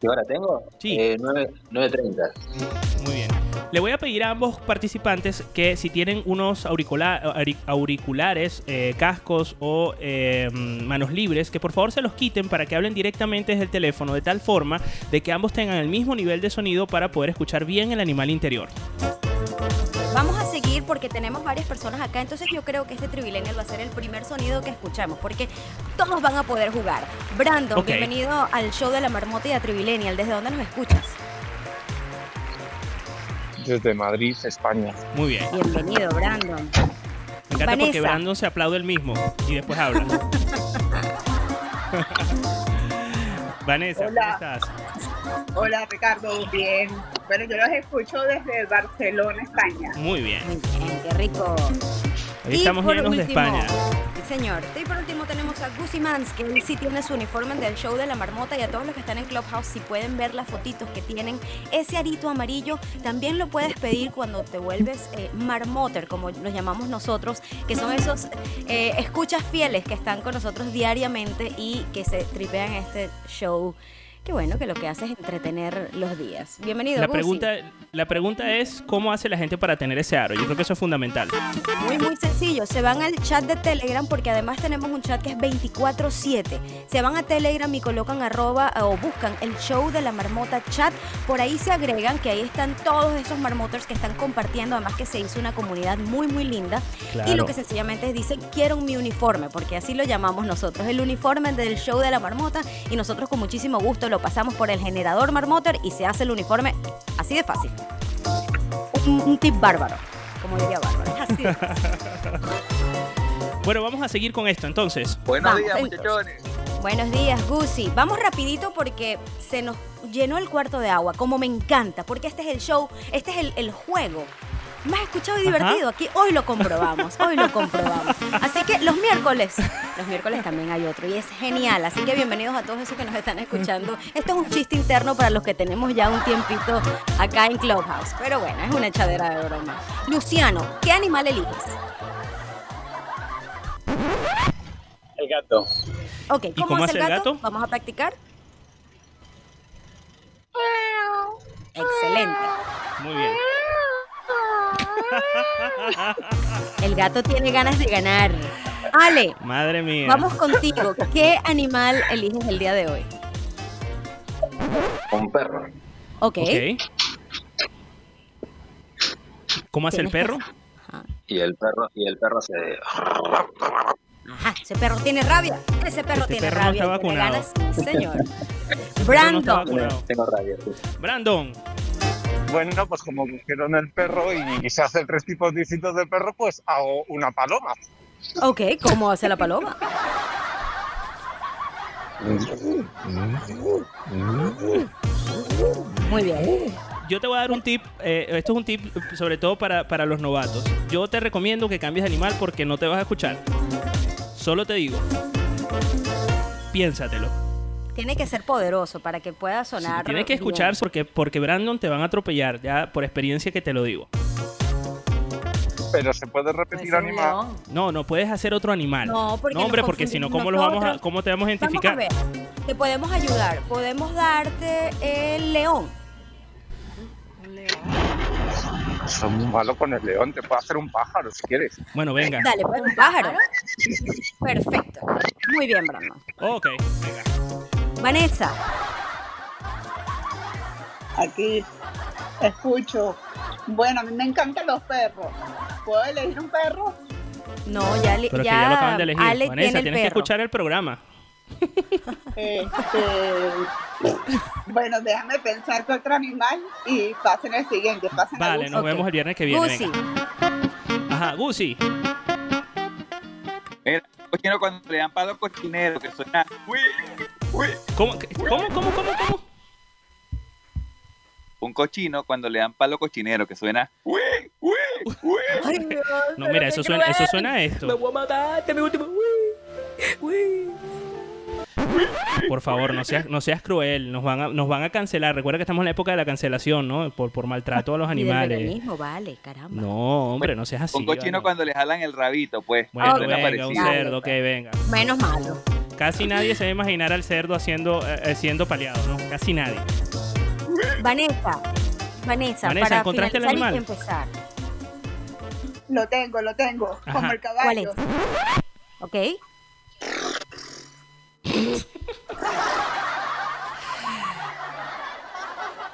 ¿Qué hora tengo? Sí. Eh, 9, 9.30. Muy bien. Le voy a pedir a ambos participantes que si tienen unos auricula- auri- auriculares, eh, cascos o eh, manos libres, que por favor se los quiten para que hablen directamente desde el teléfono de tal forma de que ambos tengan el mismo nivel de sonido para poder escuchar bien el animal interior. Porque tenemos varias personas acá, entonces yo creo que este Trivilenial va a ser el primer sonido que escuchamos, porque todos van a poder jugar. Brandon, bienvenido al show de la marmota y a Trivilenial. ¿Desde dónde nos escuchas? Desde Madrid, España. Muy bien. Bienvenido, Brandon. Me encanta porque. Brandon se aplaude el mismo y después habla. (laughs) (laughs) Vanessa, ¿cómo estás? Hola Ricardo, bien. Bueno, yo los escucho desde Barcelona, España. Muy bien. Qué rico. Hoy Y estamos por llenos de último, España. Sí, señor. Y por último tenemos a Guzzi Mans, que él sí tiene su uniforme del show de la marmota y a todos los que están en Clubhouse, si pueden ver las fotitos que tienen ese arito amarillo, también lo puedes pedir cuando te vuelves eh, marmoter, como los llamamos nosotros, que son esos eh, escuchas fieles que están con nosotros diariamente y que se tripean este show. Qué bueno que lo que hace es entretener los días. Bienvenido, La pregunta, la pregunta es cómo hace la gente para tener ese aro. Yo creo que eso es fundamental. Muy, muy sencillo. Se van al chat de Telegram porque además tenemos un chat que es 24-7. Se van a Telegram y colocan arroba o buscan el show de la marmota chat. Por ahí se agregan que ahí están todos esos marmoters que están compartiendo. Además que se hizo una comunidad muy, muy linda. Claro. Y lo que sencillamente dicen, quiero mi uniforme, porque así lo llamamos nosotros. El uniforme del show de la marmota y nosotros con muchísimo gusto lo pasamos por el generador marmoter y se hace el uniforme así de fácil. Un, un tip bárbaro, como diría bárbaro. (laughs) Así de fácil. Bueno, vamos a seguir con esto entonces. Buenos Vamos, días, entonces. Buenos días, Gusi. Vamos rapidito porque se nos llenó el cuarto de agua, como me encanta, porque este es el show, este es el, el juego más escuchado y Ajá. divertido. Aquí hoy lo comprobamos, hoy lo comprobamos. Así que los miércoles, los miércoles también hay otro y es genial. Así que bienvenidos a todos esos que nos están escuchando. Esto es un chiste interno para los que tenemos ya un tiempito acá en Clubhouse. Pero bueno, es una echadera de broma. Luciano, ¿qué animal eliges? El gato. Ok, ¿Y ¿cómo, cómo hace el hace el gato? gato? Vamos a practicar. Excelente. Muy bien. El gato tiene ganas de ganar. Ale, Madre mía. vamos contigo. ¿Qué animal eliges el día de hoy? Un perro. Ok. Ok. ¿Cómo hace el perro? Y el perro, y el perro se. Ajá, ese perro tiene rabia. Ese perro Este tiene perro no rabia. está y tiene vacunado. ganas. Sí, señor. (laughs) No está Brandon. vacunado. Tengo rabia. Brandon. Bueno, pues como cogieron el perro y se hace tres tipos distintos de perro, pues hago una paloma. Ok, ¿cómo hace la paloma? Muy bien. Yo te voy a dar un tip, eh, esto es un tip sobre todo para, para los novatos. Yo te recomiendo que cambies de animal porque no te vas a escuchar. Solo te digo, piénsatelo. Tiene que ser poderoso para que pueda sonar. Tienes que bien. escuchar porque, porque Brandon te van a atropellar, ya por experiencia que te lo digo. Pero se puede repetir animal. No, no puedes hacer otro animal. No, porque hombre, nos porque si no, ¿cómo, los vamos a. ¿cómo te vamos a Vamos a identificar? ver, te podemos ayudar. Podemos darte el león. Soy muy malo con el león, te puedo hacer un pájaro si quieres. Bueno, venga. Dale, pues un pájaro. Perfecto. Muy bien, Brandon. Ok, venga. Vanessa, Aquí escucho. Bueno, a mí me encantan los perros. ¿Puedo elegir un perro? no, ya, Pero que ya, lo acaban de elegir. Ale Vanessa, tiene el tienes que escuchar el programa. Este, bueno, déjame pensar que otro animal y pasen el siguiente. Pasen Vale, nos vemos el viernes que viene. Venga. Ajá, Gusi. Mira, cochino cuando le dan palo cochinero, que suena. Uy. ¿Cómo, cómo, cómo, cómo, cómo? Un cochino cuando le dan palo cochinero, que suena. Uy, uy, uy. No, mira, eso suena, eso suena a esto. voy a matar, te mi último. Por favor, no seas, no seas cruel. Nos van, a, nos van a cancelar. Recuerda que estamos en la época de la cancelación, ¿no? Por, por maltrato a los animales. veganismo, vale, caramba. No, hombre, no seas así. Un cochino vale. cuando le jalan el rabito, pues. Bueno, venga, un cerdo, que venga. Menos malo. Casi nadie se va a imaginar al cerdo haciendo, eh, eh, siendo paliado, ¿no? Casi nadie. Vanessa, Vanessa, Vanessa, para ¿encontraste el finalizar y animal? empezar. Lo tengo, lo tengo. Como Ajá. el caballo. ¿Ok?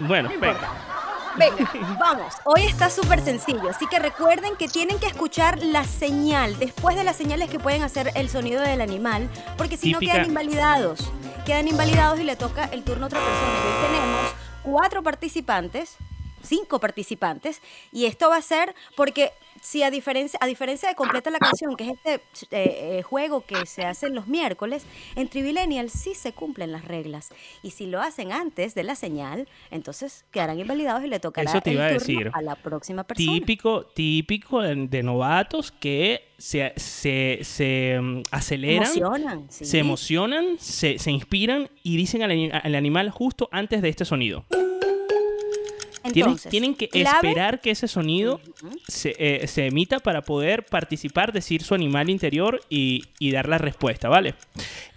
Bueno, venga. Venga, vamos. Hoy está súper sencillo, así que recuerden que tienen que escuchar la señal. Después de las señales que pueden hacer el sonido del animal, porque si no quedan invalidados. Quedan invalidados y le toca el turno a otra persona. Hoy tenemos cuatro participantes, cinco participantes, y esto va a ser porque si a diferencia, a diferencia de Completa la Canción, que es este eh, eh, juego que se hace los miércoles, en Trivilenial sí se cumplen las reglas. Y si lo hacen antes de la señal, entonces quedarán invalidados y le tocará Eso te el iba a turno decir. a la próxima persona. Típico, típico de, de novatos que se, se, se mm, aceleran, Emocionan, sí. se emocionan, se, se inspiran y dicen al animal justo antes de este sonido. Tienen, Entonces, tienen que clave- esperar que ese sonido se, eh, se emita para poder participar, decir su animal interior y, y dar la respuesta, ¿vale?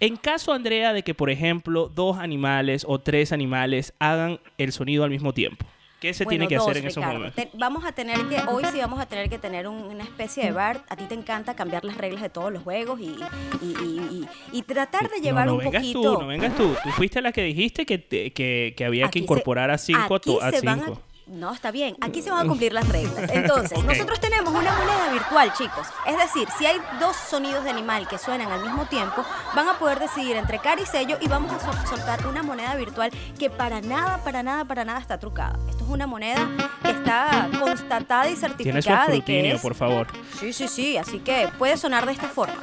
En caso, Andrea, de que, por ejemplo, dos animales o tres animales hagan el sonido al mismo tiempo, ¿qué se Bueno, tiene que dos, hacer en esos momentos? Te- vamos a tener que, hoy sí vamos a tener que tener un- una especie de bar. A ti te encanta cambiar las reglas de todos los juegos y, y- y- tratar de llevar no, no un vengas poquito. tú, no vengas tú. Tú fuiste la que dijiste que, te- que, que había Aquí que se- incorporar a cinco a, aquí a se van a- cinco. No, está bien. Aquí se van a cumplir las reglas. Entonces, (laughs) nosotros tenemos una moneda virtual, chicos. Es decir, si hay dos sonidos de animal que suenan al mismo tiempo, van a poder decidir entre cara y sello y vamos a sol- soltar una moneda virtual que para nada, para nada, para nada está trucada. Esto es una moneda que está constatada y certificada de que es... por favor. Sí, sí, sí. Así que puede sonar de esta forma.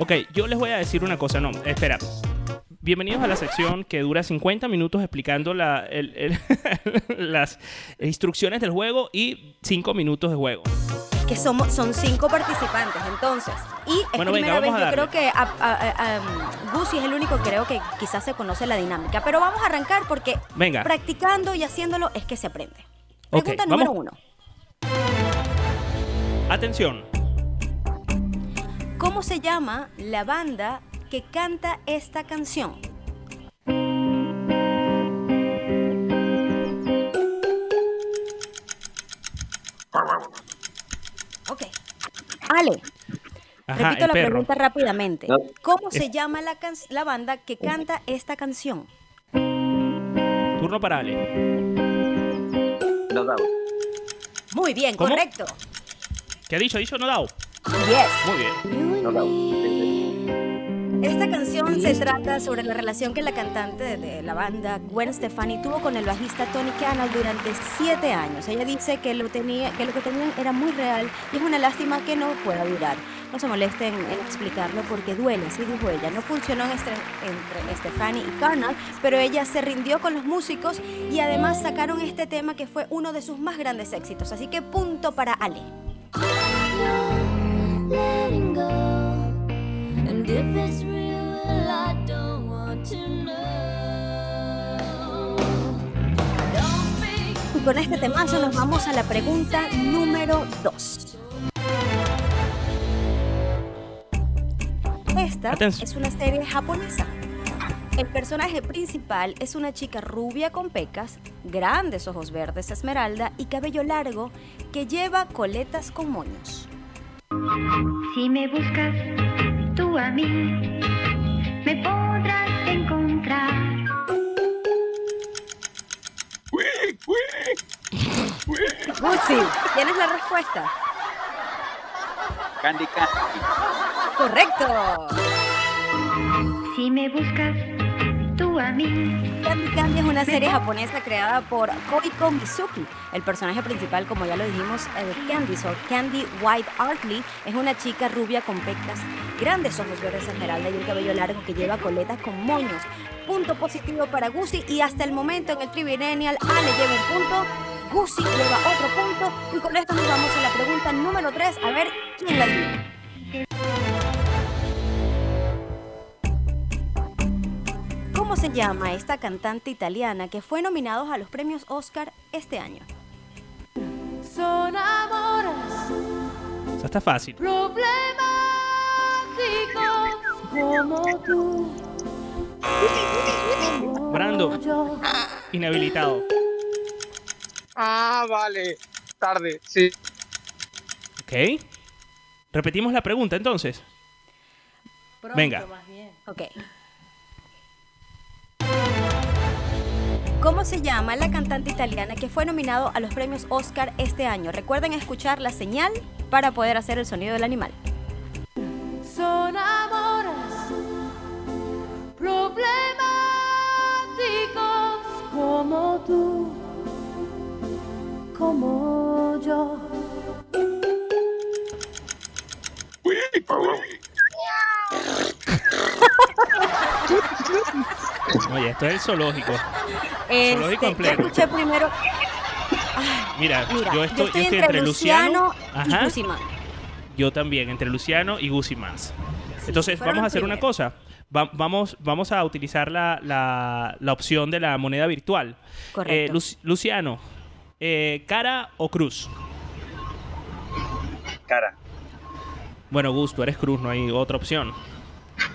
Ok, yo les voy a decir una cosa. No, espera. Bienvenidos a la sección que dura 50 minutos explicando la- el- el- (laughs) las instrucciones del juego y 5 minutos de juego. que somos, son cinco participantes, entonces. Y es Bueno, venga, primera vez, vamos a yo creo que a, a- a- um, Gusi es el único creo que quizás se conoce la dinámica. Pero vamos a arrancar porque Venga. practicando y haciéndolo es que se aprende. Pregunta vamos. número uno. Atención. ¿Cómo se llama la banda que canta esta canción? Ok. Ale, Ajá, repito la perro. pregunta rápidamente. ¿Cómo se Es- llama la, can- la banda que canta esta canción? Turno para Ale. No doubt. Muy bien, ¿Cómo? correcto. ¿Qué ha dicho? ¿Ha dicho no dao? Yes. Muy bien. No doubt. Esta canción se trata sobre la relación que la cantante de, la banda Gwen Stefani tuvo con el bajista Tony Canal durante siete años. Ella dice que lo, tenía, que lo que tenían era muy real y es una lástima que no pueda durar. No se molesten en explicarlo porque duele, así dijo ella. No funcionó en este- entre Stefani y Carnal, pero ella se rindió con los músicos y además sacaron este tema que fue uno de sus más grandes éxitos. Así que punto para Ale. Y con este temazo nos vamos a la pregunta número 2. Esta Atención. es una serie japonesa. El personaje principal es una chica rubia con pecas, grandes ojos verdes esmeralda y cabello largo que lleva coletas con moños. Si me buscas tú a mí me podrás encontrar. Gucci, ¿tienes la respuesta? Candy Candy. Correcto. Si me buscas Candy Candy es una serie japonesa creada por Koiko Mizuki. El personaje principal, como ya lo dijimos, eh, Candice o Candy White Artley, es una chica rubia con pecas, grandes ojos verdes esmeralda y un cabello largo que lleva coletas con moños. Punto positivo para Gucci y hasta el momento en el Trivillennial A le lleva un punto, Gucci lleva otro punto y con esto nos vamos a la pregunta número 3, a ver quién la adivina. ¿Cómo se llama esta cantante italiana que fue nominada a los premios Oscar este año? Son amores Eso está fácil. como tú. Brando, Yo. inhabilitado. Ah, vale. Tarde, sí. Ok. Repetimos la pregunta entonces. Venga. Ok. ¿Cómo se llama la cantante italiana que fue nominado a los premios Oscar este año? Recuerden escuchar la señal para poder hacer el sonido del animal. Son amores problemáticos como tú, como yo. Oye, esto es el zoológico. Zoológico Este, en yo escuché primero. Mira, Mira, yo estoy, yo estoy entre Luciano, y Ajá. Guzmán. Yo también, entre Luciano y Guzzi más. Entonces, vamos a hacer una cosa. Va- vamos, vamos a utilizar la, la- la opción de la moneda virtual. Correcto. Eh, Lu- Luciano, eh, ¿cara o cruz? Cara. Bueno, Gus, tú eres cruz, no hay otra opción.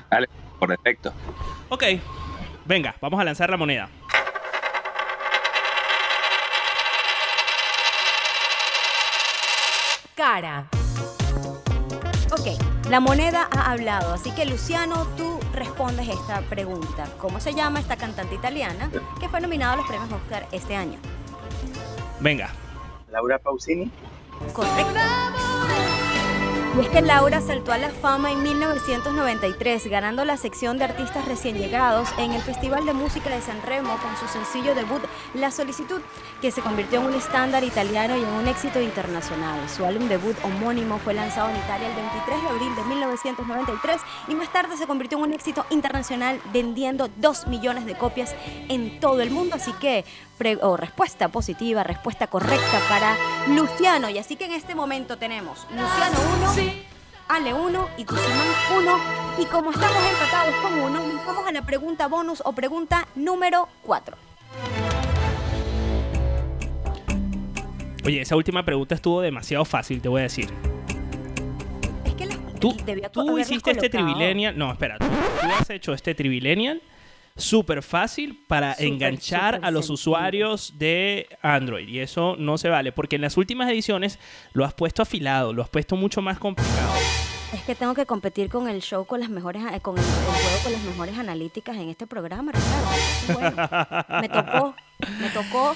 Dale, por defecto. Ok, venga, vamos a lanzar la moneda. Cara. Ok, la moneda ha hablado, así que Luciano, tú respondes esta pregunta. ¿Cómo se llama esta cantante italiana que fue nominada a los premios Oscar este año? Venga. Laura Pausini. Correcto. Es que Laura saltó a la fama en 1993, ganando la sección de artistas recién llegados en el Festival de Música de San Remo con su sencillo debut La Solicitud, que se convirtió en un estándar italiano y en un éxito internacional. Su álbum debut homónimo fue lanzado en Italia el 23 de abril de 1993 y más tarde se convirtió en un éxito internacional vendiendo 2 millones de copias en todo el mundo. Así que, o respuesta positiva, respuesta correcta para Luciano. Y así que en este momento tenemos Luciano 1, Ale 1 y Guzmán 1. Y como estamos empatados con uno, nos vamos a la pregunta bonus o pregunta número 4. Oye, esa última pregunta estuvo demasiado fácil, te voy a decir. Es que Tú, debía tú hiciste este trivilenial. No, espera. Tú, tú has hecho este trivilenial súper fácil para enganchar a los sencillo. usuarios de Android. Y eso no se vale. Porque en las últimas ediciones lo has puesto afilado, lo has puesto mucho más complicado. Es que tengo que competir con el show con las mejores, eh, con el, el juego con las mejores analíticas en este programa, Ricardo. Bueno, me tocó, me tocó.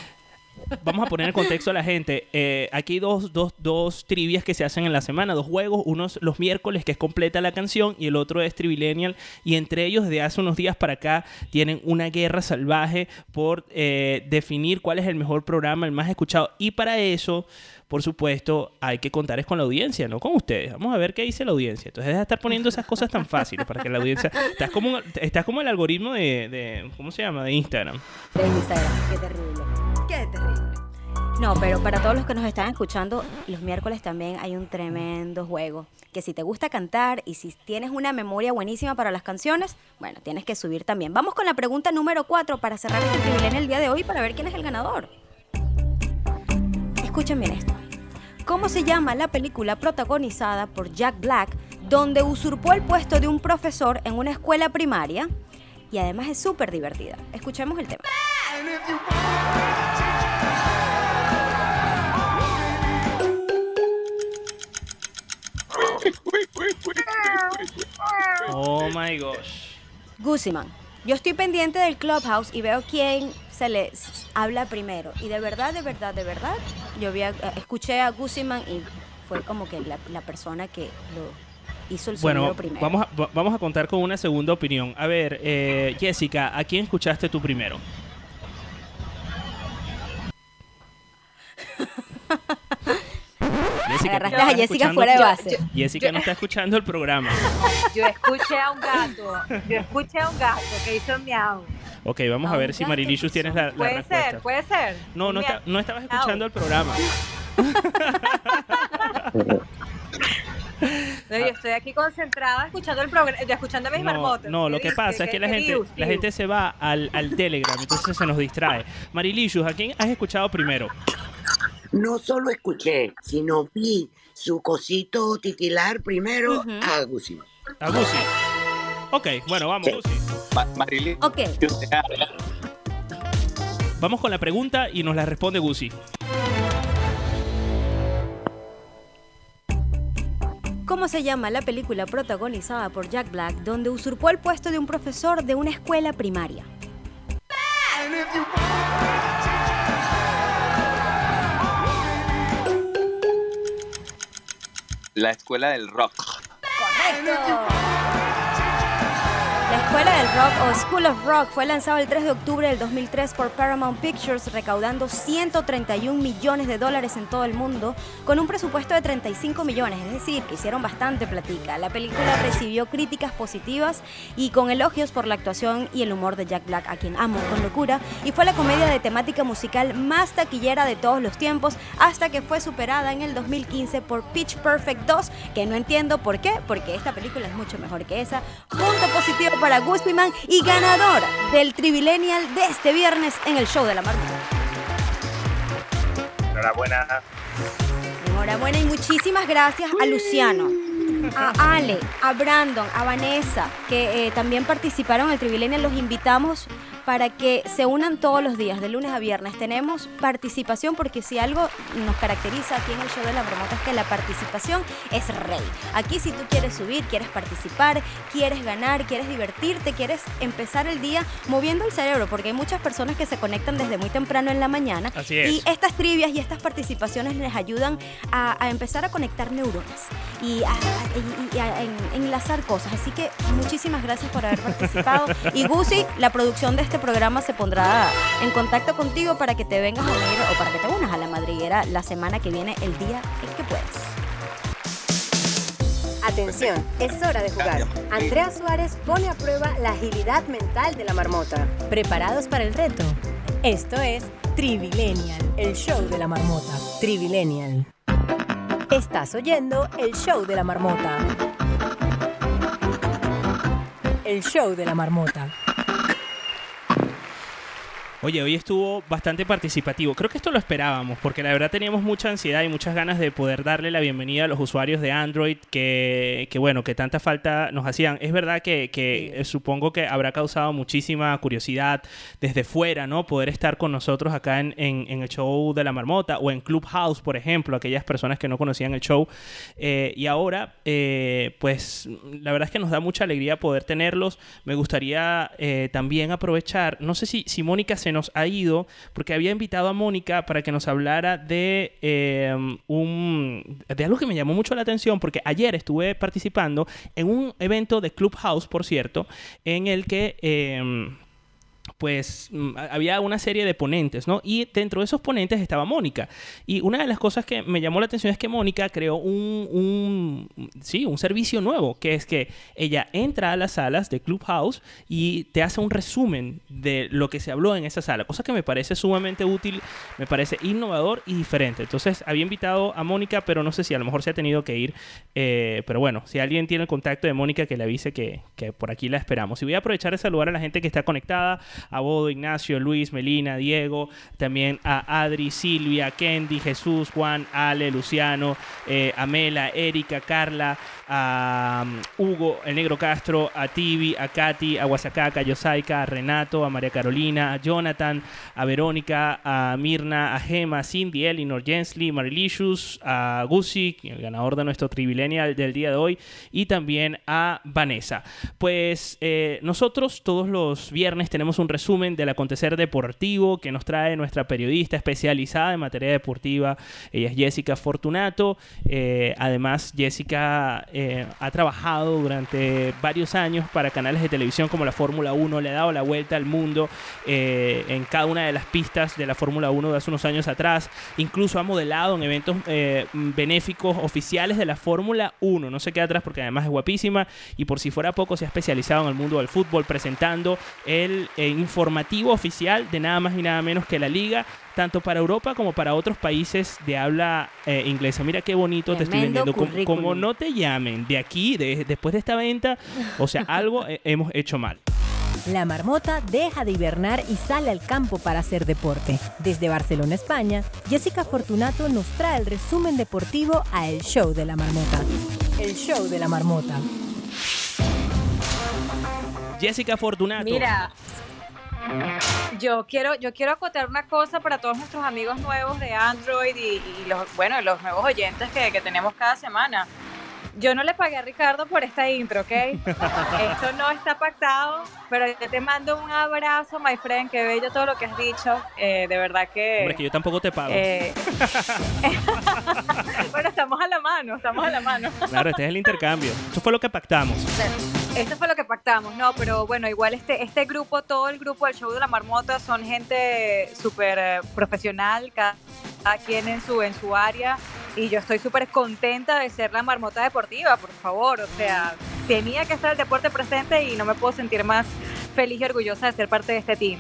Vamos a poner en contexto a la gente. Eh, aquí hay dos, dos, dos trivias que se hacen en la semana, dos juegos. Uno es los miércoles, que es completa la canción, y el otro es Trivilenial. Y entre ellos, desde hace unos días para acá, tienen una guerra salvaje por eh, definir cuál es el mejor programa, el más escuchado. Y para eso, por supuesto, hay que contar es con la audiencia, no con ustedes. Vamos a ver qué dice la audiencia. Entonces, deja de estar poniendo esas cosas tan fáciles para que la audiencia. Estás como, estás como el algoritmo de, de- ¿Cómo se llama? De Instagram. de Instagram. Qué terrible. Qué terrible. No, pero para todos los que nos están escuchando, los miércoles también hay un tremendo juego. Que si te gusta cantar y si tienes una memoria buenísima para las canciones, bueno, tienes que subir también. Vamos con la pregunta número 4 para cerrar este privilegio el día de hoy para ver quién es el ganador. Escuchen bien esto. ¿Cómo se llama la película protagonizada por Jack Black, donde usurpó el puesto de un profesor en una escuela primaria? Y además es súper divertida. Escuchemos el tema. Oh my gosh. Guzman, yo estoy pendiente del Clubhouse y veo quién se le habla primero. Y de verdad, de verdad, de verdad, yo vi a- escuché a Gusiman y fue como que la, la persona que lo hizo el Bueno, primero. vamos a, va- vamos a contar con una segunda opinión. A ver, eh, Jessica, ¿a quién escuchaste tú primero? (laughs) Jessica, Agarraste ¿tú a Jessica fuera de base. Jessica no está escuchando el programa. (laughs) Yo escuché a un gato, yo escuché a un gato que hizo miau. Ok, vamos a ver si Marilicious tienes la, la Puede respuesta. ser, puede ser. No, no, está- no estabas escuchando el programa. (laughs) No, yo estoy aquí concentrada escuchando el programa, escuchando a mis No, marmotas. no, ¿Qué lo que dice? pasa es ¿Qué- que la gente, la gente se va al, al Telegram, entonces se nos distrae. Marilicious, ¿a quién has escuchado primero? No solo escuché, sino vi su cosito titilar primero a Gusi. A Gusi. Ok, bueno, vamos, Gusi. Marilyn. Ok. Vamos con la pregunta y nos la responde Gusi. ¿Cómo se llama la película protagonizada por Jack Black donde usurpó el puesto de un profesor de una escuela primaria? La escuela del rock. La Escuela del Rock o School of Rock fue lanzado el 3 de octubre del 2003 por Paramount Pictures, recaudando 131 millones de dólares en todo el mundo, con un presupuesto de 35 millones, es decir, que hicieron bastante platica. La película recibió críticas positivas y con elogios por la actuación y el humor de Jack Black, a quien amo con locura, y fue la comedia de temática musical más taquillera de todos los tiempos, hasta que fue superada en el 2015 por Pitch Perfect 2, que no entiendo por qué, porque esta película es mucho mejor que esa. Punto positivo para Guspiman y ganador del Trivillennial de este viernes en el show de la Marmota. Enhorabuena. Enhorabuena y muchísimas gracias a Luciano, a Ale, a Brandon, a Vanessa, que eh, también participaron en el Trivillennial. Los invitamos para que se unan todos los días, de lunes a viernes. Tenemos participación porque si algo nos caracteriza aquí en el show de la Marmota es que la participación es rey. Aquí si tú quieres subir, quieres participar, quieres ganar, quieres divertirte, quieres empezar el día moviendo el cerebro, porque hay muchas personas que se conectan desde muy temprano en la mañana. Así es. Y estas trivias y estas participaciones les ayudan a, a empezar a conectar neuronas y a, a- y- y a en- enlazar cosas. Así que muchísimas gracias por haber participado. Y Gusi, la producción de este programa se pondrá en contacto contigo para que te vengas a unir o para que te unas a la madriguera la semana que viene, el día en que puedas. Atención, es hora de jugar. Andrea Suárez pone a prueba la agilidad mental de la marmota. ¿Preparados para el reto? Esto es Trivilenial, el show de la marmota. Trivilenial. Estás oyendo el show de la marmota. El show de la marmota. Oye, hoy estuvo bastante participativo. Creo que esto lo esperábamos, porque la verdad teníamos mucha ansiedad y muchas ganas de poder darle la bienvenida a los usuarios de Android que, que bueno, que tanta falta nos hacían. Es verdad que, que, supongo que habrá causado muchísima curiosidad desde fuera, ¿no? Poder estar con nosotros acá en, en- en el show de la marmota o en Clubhouse, por ejemplo, aquellas personas que no conocían el show. Eh, y ahora, eh, pues la verdad es que nos da mucha alegría poder tenerlos. Me gustaría eh, también aprovechar, no sé si, si Mónica se nos ha ido, porque había invitado a Mónica para que nos hablara de, eh, un, de algo que me llamó mucho la atención, porque ayer estuve participando en un evento de Clubhouse, por cierto, en el que... eh, pues mm, había una serie de ponentes, ¿no? Y dentro de esos ponentes estaba Mónica. Y una de las cosas que me llamó la atención es que Mónica creó un, un- sí, un servicio nuevo, que es que ella entra a las salas de Clubhouse y te hace un resumen de lo que se habló en esa sala, cosa que me parece sumamente útil, me parece innovador y diferente. Entonces, había invitado a Mónica, pero no sé si a lo mejor se ha tenido que ir. eh, pero bueno, si alguien tiene el contacto de Mónica, que le avise que, que por aquí la esperamos. Y voy a aprovechar de saludar a la gente que está conectada, a Bodo, Ignacio, Luis, Melina, Diego, también a Adri, Silvia, Kendi, Jesús, Juan, Ale, Luciano, eh, Amela, Erika, Carla, a um, Hugo, el Negro Castro, a Tibi, a Katy, a Guasacaca, a Yosaika, a Renato, a María Carolina, a Jonathan, a Verónica, a Mirna, a Gema, a Cindy, Elinor, Jensly, Marilicious, a Gusi, el ganador de nuestro Trivilenial del día de hoy, y también a Vanessa. Pues eh, nosotros todos los viernes tenemos un resumen del acontecer deportivo que nos trae nuestra periodista especializada en materia deportiva. Ella es Jessica Fortunato. Eh, además, Jessica eh, ha trabajado durante varios años para canales de televisión como la Fórmula 1, le ha dado la vuelta al mundo eh, en cada una de las pistas de la Fórmula 1 de hace unos años atrás. Incluso ha modelado en eventos benéficos oficiales de la Fórmula 1. No se queda atrás porque además es guapísima y por si fuera poco se ha especializado en el mundo del fútbol presentando el informativo oficial de nada más y nada menos que la liga tanto para Europa como para otros países de habla eh, inglesa. Mira qué bonito te estoy vendiendo. Como, no te llamen de aquí, de- después de esta venta, o sea, (laughs) algo eh, hemos hecho mal. La marmota deja de hibernar y sale al campo para hacer deporte. Desde Barcelona, España, Jessica Fortunato nos trae el resumen deportivo a El Show de la Marmota. El Show de la Marmota. Jessica Fortunato. Mira, yo quiero, yo quiero acotar una cosa para todos nuestros amigos nuevos de Android y, y los, bueno, los nuevos oyentes que, que tenemos cada semana. Yo no le pagué a Ricardo por esta intro, ¿ok? (laughs) Esto no está pactado, pero yo te mando un abrazo, my friend, que bello todo lo que has dicho. Eh, de verdad que... Hombre, que yo tampoco te pago. eh, (laughs) bueno, estamos a la mano, estamos a la mano. Claro, este es el intercambio. Eso fue lo que pactamos. Esto fue lo que pactamos, no, pero bueno, igual este, este grupo, todo el grupo del show de la marmota son gente súper eh, profesional, cada, cada quien en su, en su área, y yo estoy súper contenta de ser la marmota deportiva, por favor, o sea, tenía que estar el deporte presente y no me puedo sentir más feliz y orgullosa de ser parte de este team.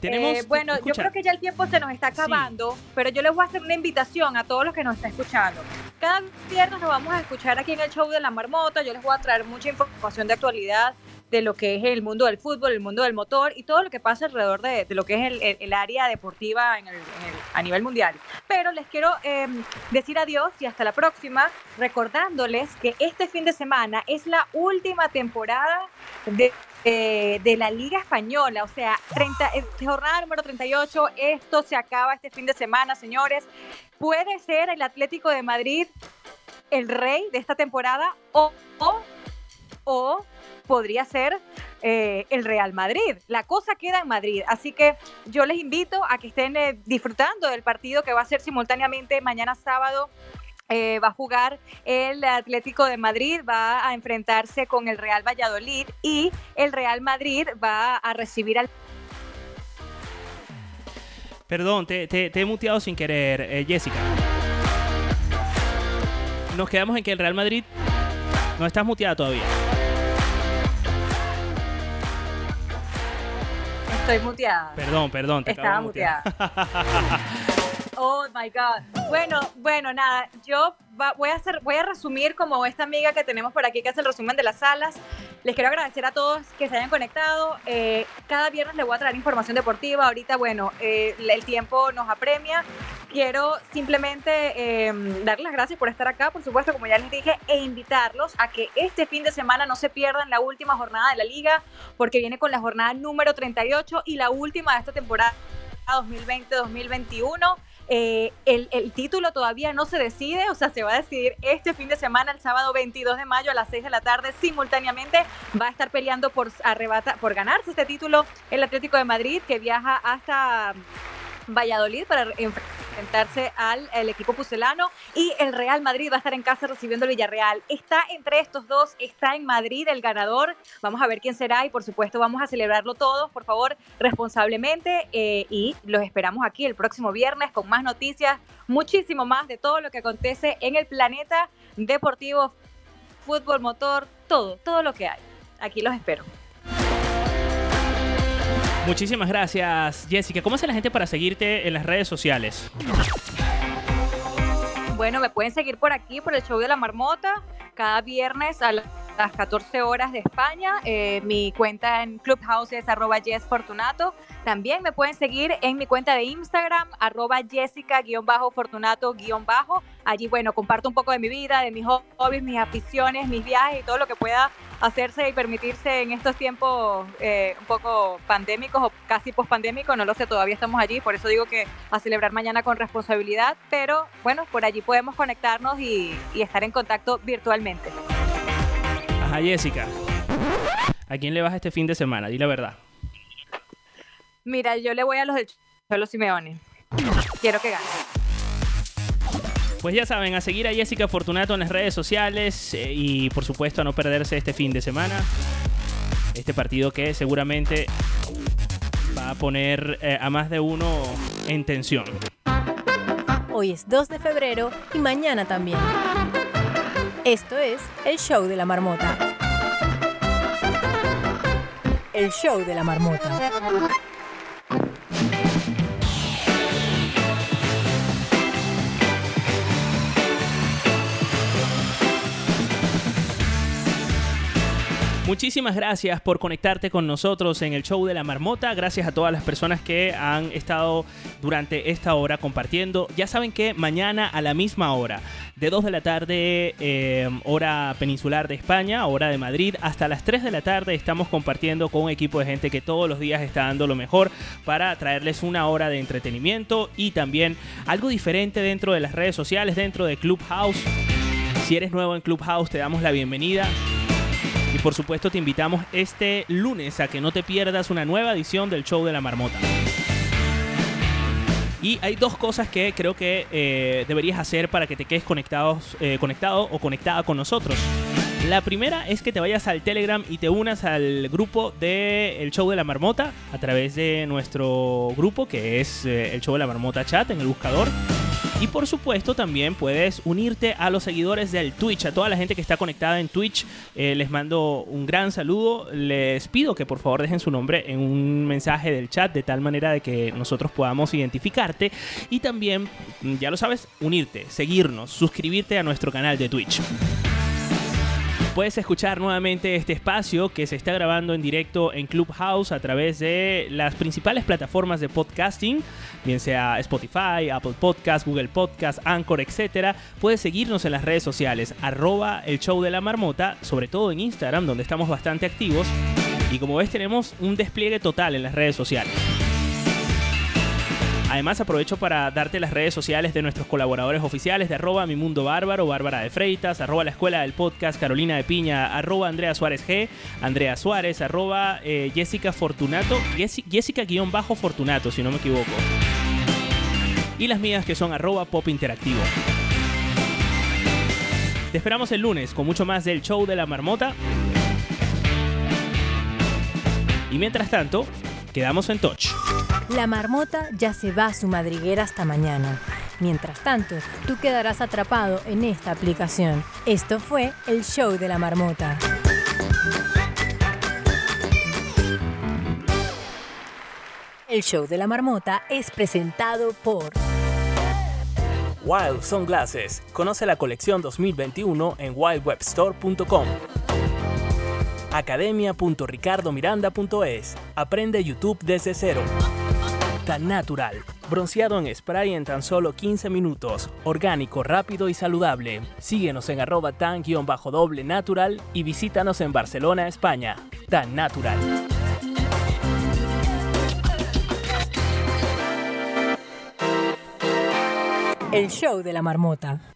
Tenemos- Eh, bueno, yo escucha. creo que ya el tiempo se nos está acabando, pero yo les voy a hacer una invitación a todos los que nos están escuchando. Cada viernes nos vamos a escuchar aquí en el show de la marmota. Yo les voy a traer mucha información de actualidad de lo que es el mundo del fútbol, el mundo del motor y todo lo que pasa alrededor de, de lo que es el, el- el área deportiva en el- en a nivel mundial. Pero les quiero eh, decir adiós y hasta la próxima, recordándoles que este fin de semana es la última temporada de, eh, de la Liga Española, o sea, 30, eh, jornada número 38, esto se acaba este fin de semana, señores. Puede ser el Atlético de Madrid el rey de esta temporada o, o, o podría ser eh, el Real Madrid. La cosa queda en Madrid, así que yo les invito a que estén eh, disfrutando del partido que va a ser simultáneamente mañana sábado. eh, va a jugar el Atlético de Madrid, va a enfrentarse con el Real Valladolid y el Real Madrid va a recibir al Perdón, te, he muteado sin querer, Jessica. Nos quedamos en que el Real Madrid no estás muteada todavía. Estoy muteada. Perdón, perdón, te Estaba mutear. (laughs) Oh my God. Bueno, bueno, nada, yo voy a hacer, voy a resumir como esta amiga que tenemos por aquí que hace el resumen de las salas. Les quiero agradecer a todos que se hayan conectado. Eh, cada viernes les voy a traer información deportiva. Ahorita, bueno, eh, el tiempo nos apremia. Quiero simplemente eh, darles las gracias por estar acá, por supuesto, como ya les dije, e invitarlos a que este fin de semana no se pierdan la última jornada de la liga, porque viene con la jornada número 38 y la última de esta temporada 2020-2021. Eh, el, el título todavía no se decide, o sea, se va a decidir este fin de semana, el sábado 22 de mayo a las 6 de la tarde, simultáneamente va a estar peleando por, arrebata, por ganarse este título el Atlético de Madrid, que viaja hasta Valladolid para enfrentarse al equipo pucelano y el Real Madrid va a estar en casa recibiendo el Villarreal. Está entre estos dos, está en Madrid el ganador. Vamos a ver quién será y por supuesto vamos a celebrarlo todos, por favor, responsablemente eh, y los esperamos aquí el próximo viernes con más noticias, muchísimo más de todo lo que acontece en el planeta deportivo, fútbol, motor, todo, todo lo que hay. Aquí los espero. Muchísimas gracias, Jessica. ¿Cómo hace la gente para seguirte en las redes sociales? Bueno, me pueden seguir por aquí, por el show de la marmota, cada viernes a las 14 horas de España. Eh, mi cuenta en Clubhouse es arroba Fortunato. También me pueden seguir en mi cuenta de Instagram, arroba Jessica-Fortunato- Allí, bueno, comparto un poco de mi vida, de mis hobbies, mis aficiones, mis viajes y todo lo que pueda hacerse y permitirse en estos tiempos eh, un poco pandémicos o casi pospandémicos, no lo sé, todavía estamos allí, por eso digo que a celebrar mañana con responsabilidad, pero bueno, por allí podemos conectarnos y, y estar en contacto virtualmente. Ajá, Jessica. ¿A quién le vas este fin de semana? Di la verdad. Mira, yo le voy a los del Cholo Simeone. Quiero que gane. Pues ya saben, a seguir a Jessica Fortunato en las redes sociales eh, y por supuesto a no perderse este fin de semana. Este partido que seguramente va a poner eh, a más de uno en tensión. Hoy es 2 de febrero y mañana también. Esto es el show de la marmota. El show de la marmota. Muchísimas gracias por conectarte con nosotros en el show de la marmota. Gracias a todas las personas que han estado durante esta hora compartiendo. Ya saben que mañana a la misma hora, de 2 de la tarde, eh, hora peninsular de España, hora de Madrid, hasta las 3 de la tarde estamos compartiendo con un equipo de gente que todos los días está dando lo mejor para traerles una hora de entretenimiento y también algo diferente dentro de las redes sociales, dentro de Clubhouse. Si eres nuevo en Clubhouse, te damos la bienvenida. Y por supuesto te invitamos este lunes a que no te pierdas una nueva edición del show de la marmota. Y hay dos cosas que creo que eh, deberías hacer para que te quedes conectados, eh, conectado o conectada con nosotros. La primera es que te vayas al Telegram y te unas al grupo del El Show de la Marmota a través de nuestro grupo que es eh, el Show de la Marmota Chat en el buscador. Y por supuesto también puedes unirte a los seguidores del Twitch, a toda la gente que está conectada en Twitch. les mando un gran saludo. Les pido que por favor dejen su nombre en un mensaje del chat de tal manera de que nosotros podamos identificarte. Y también, mm, ya lo sabes, unirte, seguirnos, suscribirte a nuestro canal de Twitch. Puedes escuchar nuevamente este espacio que se está grabando en directo en Clubhouse a través de las principales plataformas de podcasting, bien sea Spotify, Apple Podcast, Google Podcast, Anchor, etc. Puedes seguirnos en las redes sociales, arroba el show de la marmota, sobre todo en Instagram, donde estamos bastante activos. Y como ves, tenemos un despliegue total en las redes sociales. Además aprovecho para darte las redes sociales de nuestros colaboradores oficiales de arroba mi mundo bárbaro, Bárbara de Freitas, arroba la escuela del podcast, Carolina de Piña, arroba Andrea Suárez G, Andrea Suárez, arroba eh, Jessica Fortunato, Jessi- Jessica-Fortunato, si no me equivoco. Y las mías que son arroba pop interactivo. Te esperamos el lunes con mucho más del show de la marmota. Y mientras tanto, quedamos en touch. La marmota ya se va a su madriguera hasta mañana. Mientras tanto, tú quedarás atrapado en esta aplicación. Esto fue el show de la marmota. El show de la marmota es presentado por Wild Sunglasses. Conoce la colección 2021 en wildwebstore.com. Academia.ricardomiranda.es. Aprende YouTube desde cero. Tan natural. Bronceado en spray en tan solo 15 minutos. Orgánico, rápido y saludable. Síguenos en arroba tan-doble natural y visítanos en Barcelona, España. Tan natural. el show de la marmota.